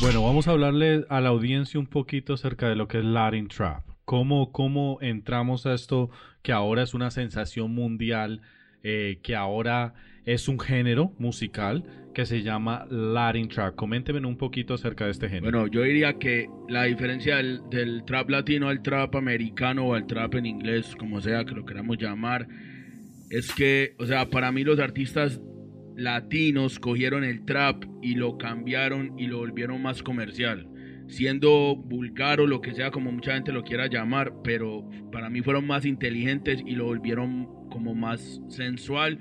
[SPEAKER 3] Bueno, vamos a hablarle a la audiencia un poquito acerca de lo que es Latin Trap. ¿Cómo, cómo entramos a esto que ahora es una sensación mundial, eh, que ahora es un género musical que se llama Latin Trap? Coménteme un poquito acerca de este género.
[SPEAKER 2] Bueno, yo diría que la diferencia del, del trap latino al trap americano o al trap en inglés, como sea que lo queramos llamar, es que, o sea, para mí los artistas latinos cogieron el trap y lo cambiaron y lo volvieron más comercial, siendo vulgar o lo que sea como mucha gente lo quiera llamar, pero para mí fueron más inteligentes y lo volvieron como más sensual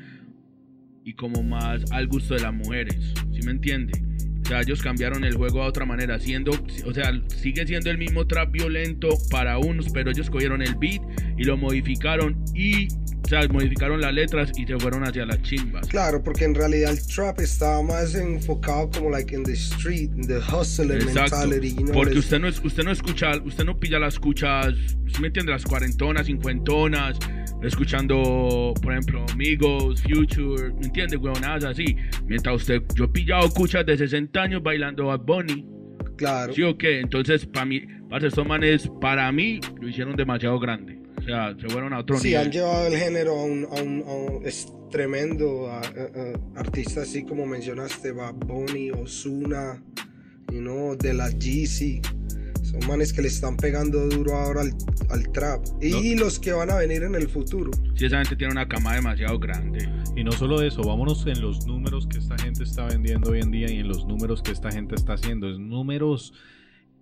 [SPEAKER 2] y como más al gusto de las mujeres, ¿sí me entiende? O sea, ellos cambiaron el juego a otra manera, siendo, o sea, sigue siendo el mismo trap violento para unos, pero ellos cogieron el beat y lo modificaron y, o sea, modificaron las letras y se fueron hacia las chimbas.
[SPEAKER 1] Claro, porque en realidad el trap estaba más enfocado como like in the street, in the hustler
[SPEAKER 2] Exacto.
[SPEAKER 1] mentality, you know,
[SPEAKER 2] Porque
[SPEAKER 1] les-
[SPEAKER 2] usted no, es, usted no escucha, usted no pilla las escuchas, ¿sí me entiende? Las cuarentonas, cincuentonas, escuchando, por ejemplo, Amigos, Future, ¿me entiende? Huevonadas así. Mientras usted, yo he pillado escuchas de 60 años bailando Bad Bunny,
[SPEAKER 1] claro.
[SPEAKER 2] ¿sí o qué? Entonces, para mí, parce, estos manes, para mí, lo hicieron demasiado grande. O sea, se fueron a otro
[SPEAKER 1] Sí,
[SPEAKER 2] nivel.
[SPEAKER 1] han llevado el género a un, a un- a un- es tremendo. a- a- a artistas así como mencionaste, Bad Bunny, Ozuna, you know, de la Jeezy. Son manes que le están pegando duro ahora al, al trap. Y los que van a venir en el futuro.
[SPEAKER 2] Sí, esa gente tiene una cama demasiado grande.
[SPEAKER 3] Y no solo eso, vámonos en los números que esta gente está vendiendo hoy en día y en los números que esta gente está haciendo. Es números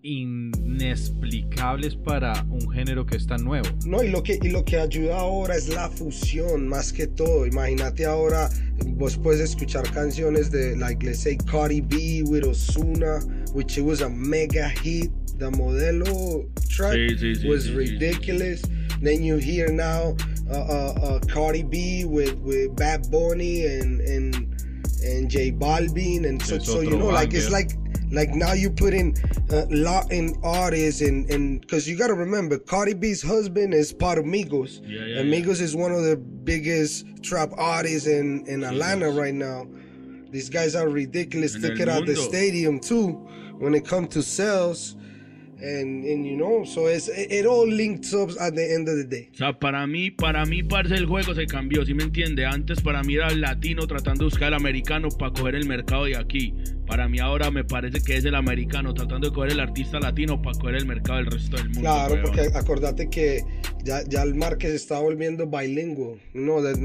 [SPEAKER 3] inexplicables para un género que es tan nuevo.
[SPEAKER 1] No, y lo que, y lo que ayuda ahora es la fusión, más que todo. Imagínate ahora, vos puedes escuchar canciones de, like, let's say, Cardi B with Ozuna, which it was a mega hit. The Modelo track
[SPEAKER 2] Sí, sí, sí,
[SPEAKER 1] was
[SPEAKER 2] sí, sí,
[SPEAKER 1] ridiculous. Then you hear now uh, uh, uh, Cardi B with, with Bad Bunny and, and, and J Balvin. And so, so you know, like, it's like like now you put in uh, Latin artists and and because you got to remember Cardi B's husband is part of Migos.
[SPEAKER 2] Yeah, yeah,
[SPEAKER 1] and
[SPEAKER 2] yeah.
[SPEAKER 1] Is one of the biggest trap artists in in Atlanta right now. These guys are ridiculous. Took
[SPEAKER 2] el
[SPEAKER 1] out the stadium too when it comes to sales. And, and you know, so it's, it, all links up at the end of the day.
[SPEAKER 2] O sea, para mí, para mí, parce, el juego se cambió, ¿sí me entiende? Antes para mí era el latino tratando de buscar el americano para coger el mercado de aquí. Para mí ahora me parece que es el americano tratando de coger el artista latino para coger el mercado del resto del mundo.
[SPEAKER 1] Claro,
[SPEAKER 2] weón.
[SPEAKER 1] porque acordate que ya, ya el market se está volviendo bilingüe. You know, that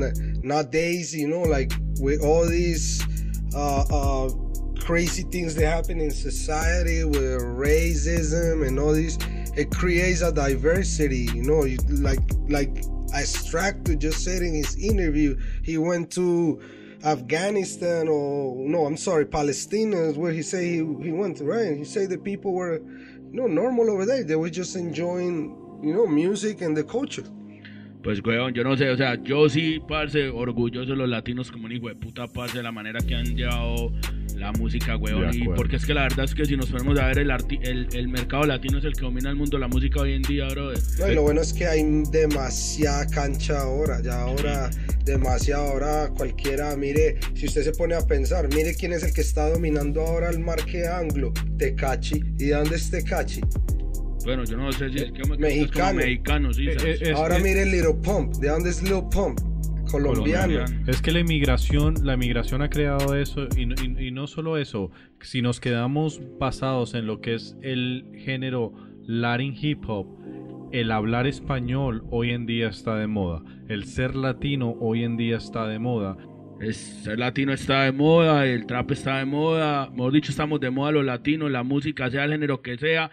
[SPEAKER 1] nowadays, you know, like with all these uh, uh, crazy things that happen in society with racism and all these, it creates a diversity. You know, you, like like Astracto just said in his interview, he went to Afghanistan or no, I'm sorry, Palestine is where he say he, he went to, right? He said the people were, you know, normal over there. They were just enjoying, you know, music and the culture.
[SPEAKER 2] Pues, weón, yo no sé, o sea, yo sí, parce, orgulloso de los latinos como un hijo de puta, parce, de la manera que han llevado la música, weón. Y porque es que la verdad es que si nos ponemos a ver, el, arti- el, el mercado latino es el que domina el mundo de la música hoy en día, brother.
[SPEAKER 1] No, y lo bueno es que hay demasiada cancha ahora, ya ahora, demasiado ahora cualquiera, mire, si usted se pone a pensar, mire quién es el que está dominando ahora el marque anglo, Tecachi. ¿Y de dónde es Tecachi?
[SPEAKER 2] Bueno, yo no sé si es que me
[SPEAKER 1] Mexicano.
[SPEAKER 2] como mexicano, sí,
[SPEAKER 3] Eh, eh, Es
[SPEAKER 1] ahora mire Little Pump, ¿de dónde es Little Pump? Colombiano.
[SPEAKER 2] Colombiano.
[SPEAKER 3] Es que la inmigración, la inmigración ha creado eso y, no- y- y no solo eso, si nos quedamos basados en lo que es el género Latin hip hop, el hablar español hoy en día está de moda, el ser latino hoy en día está de moda.
[SPEAKER 2] Es, ser latino está de moda, el trap está de moda, mejor dicho, estamos de moda los latinos, la música, sea el género que sea,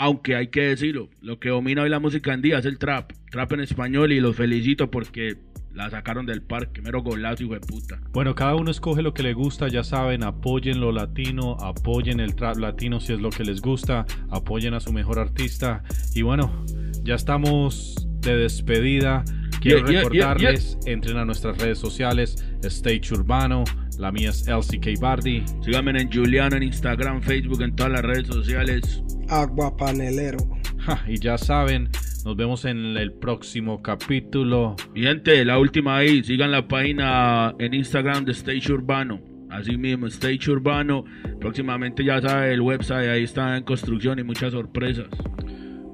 [SPEAKER 2] aunque hay que decirlo, lo que domina hoy la música en día es el trap, trap en español y los felicito porque la sacaron del parque, mero golazo, hijo de puta.
[SPEAKER 3] Bueno, cada uno escoge lo que le gusta, ya saben, apoyen lo latino, apoyen el trap latino si es lo que les gusta, apoyen a su mejor artista. Y bueno, ya estamos de despedida. Quiero
[SPEAKER 2] Yeah, yeah, yeah,
[SPEAKER 3] recordarles, entren a nuestras redes sociales, Stage Urbano, la mía es LCK Bardi.
[SPEAKER 2] Síganme en Juliano, en Instagram, Facebook, en todas las redes sociales.
[SPEAKER 1] Agua panelero.
[SPEAKER 3] Ja, y ya saben, nos vemos en el próximo capítulo.
[SPEAKER 2] Mi gente, la última ahí, sigan la página en Instagram de Stage Urbano. Así mismo, Stage Urbano. Próximamente ya sabe el website, ahí está en construcción y muchas sorpresas.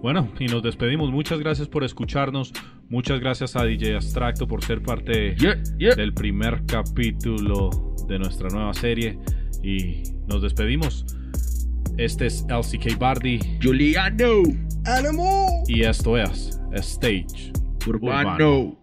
[SPEAKER 3] Bueno, y nos despedimos. Muchas gracias por escucharnos. Muchas gracias a DJ Abstracto por ser parte
[SPEAKER 2] Yeah, yeah.
[SPEAKER 3] del primer capítulo de nuestra nueva serie. Y nos despedimos. Este es LCK Bardi
[SPEAKER 2] Juliano
[SPEAKER 1] Animal.
[SPEAKER 3] y esto es Stage
[SPEAKER 2] Urbano.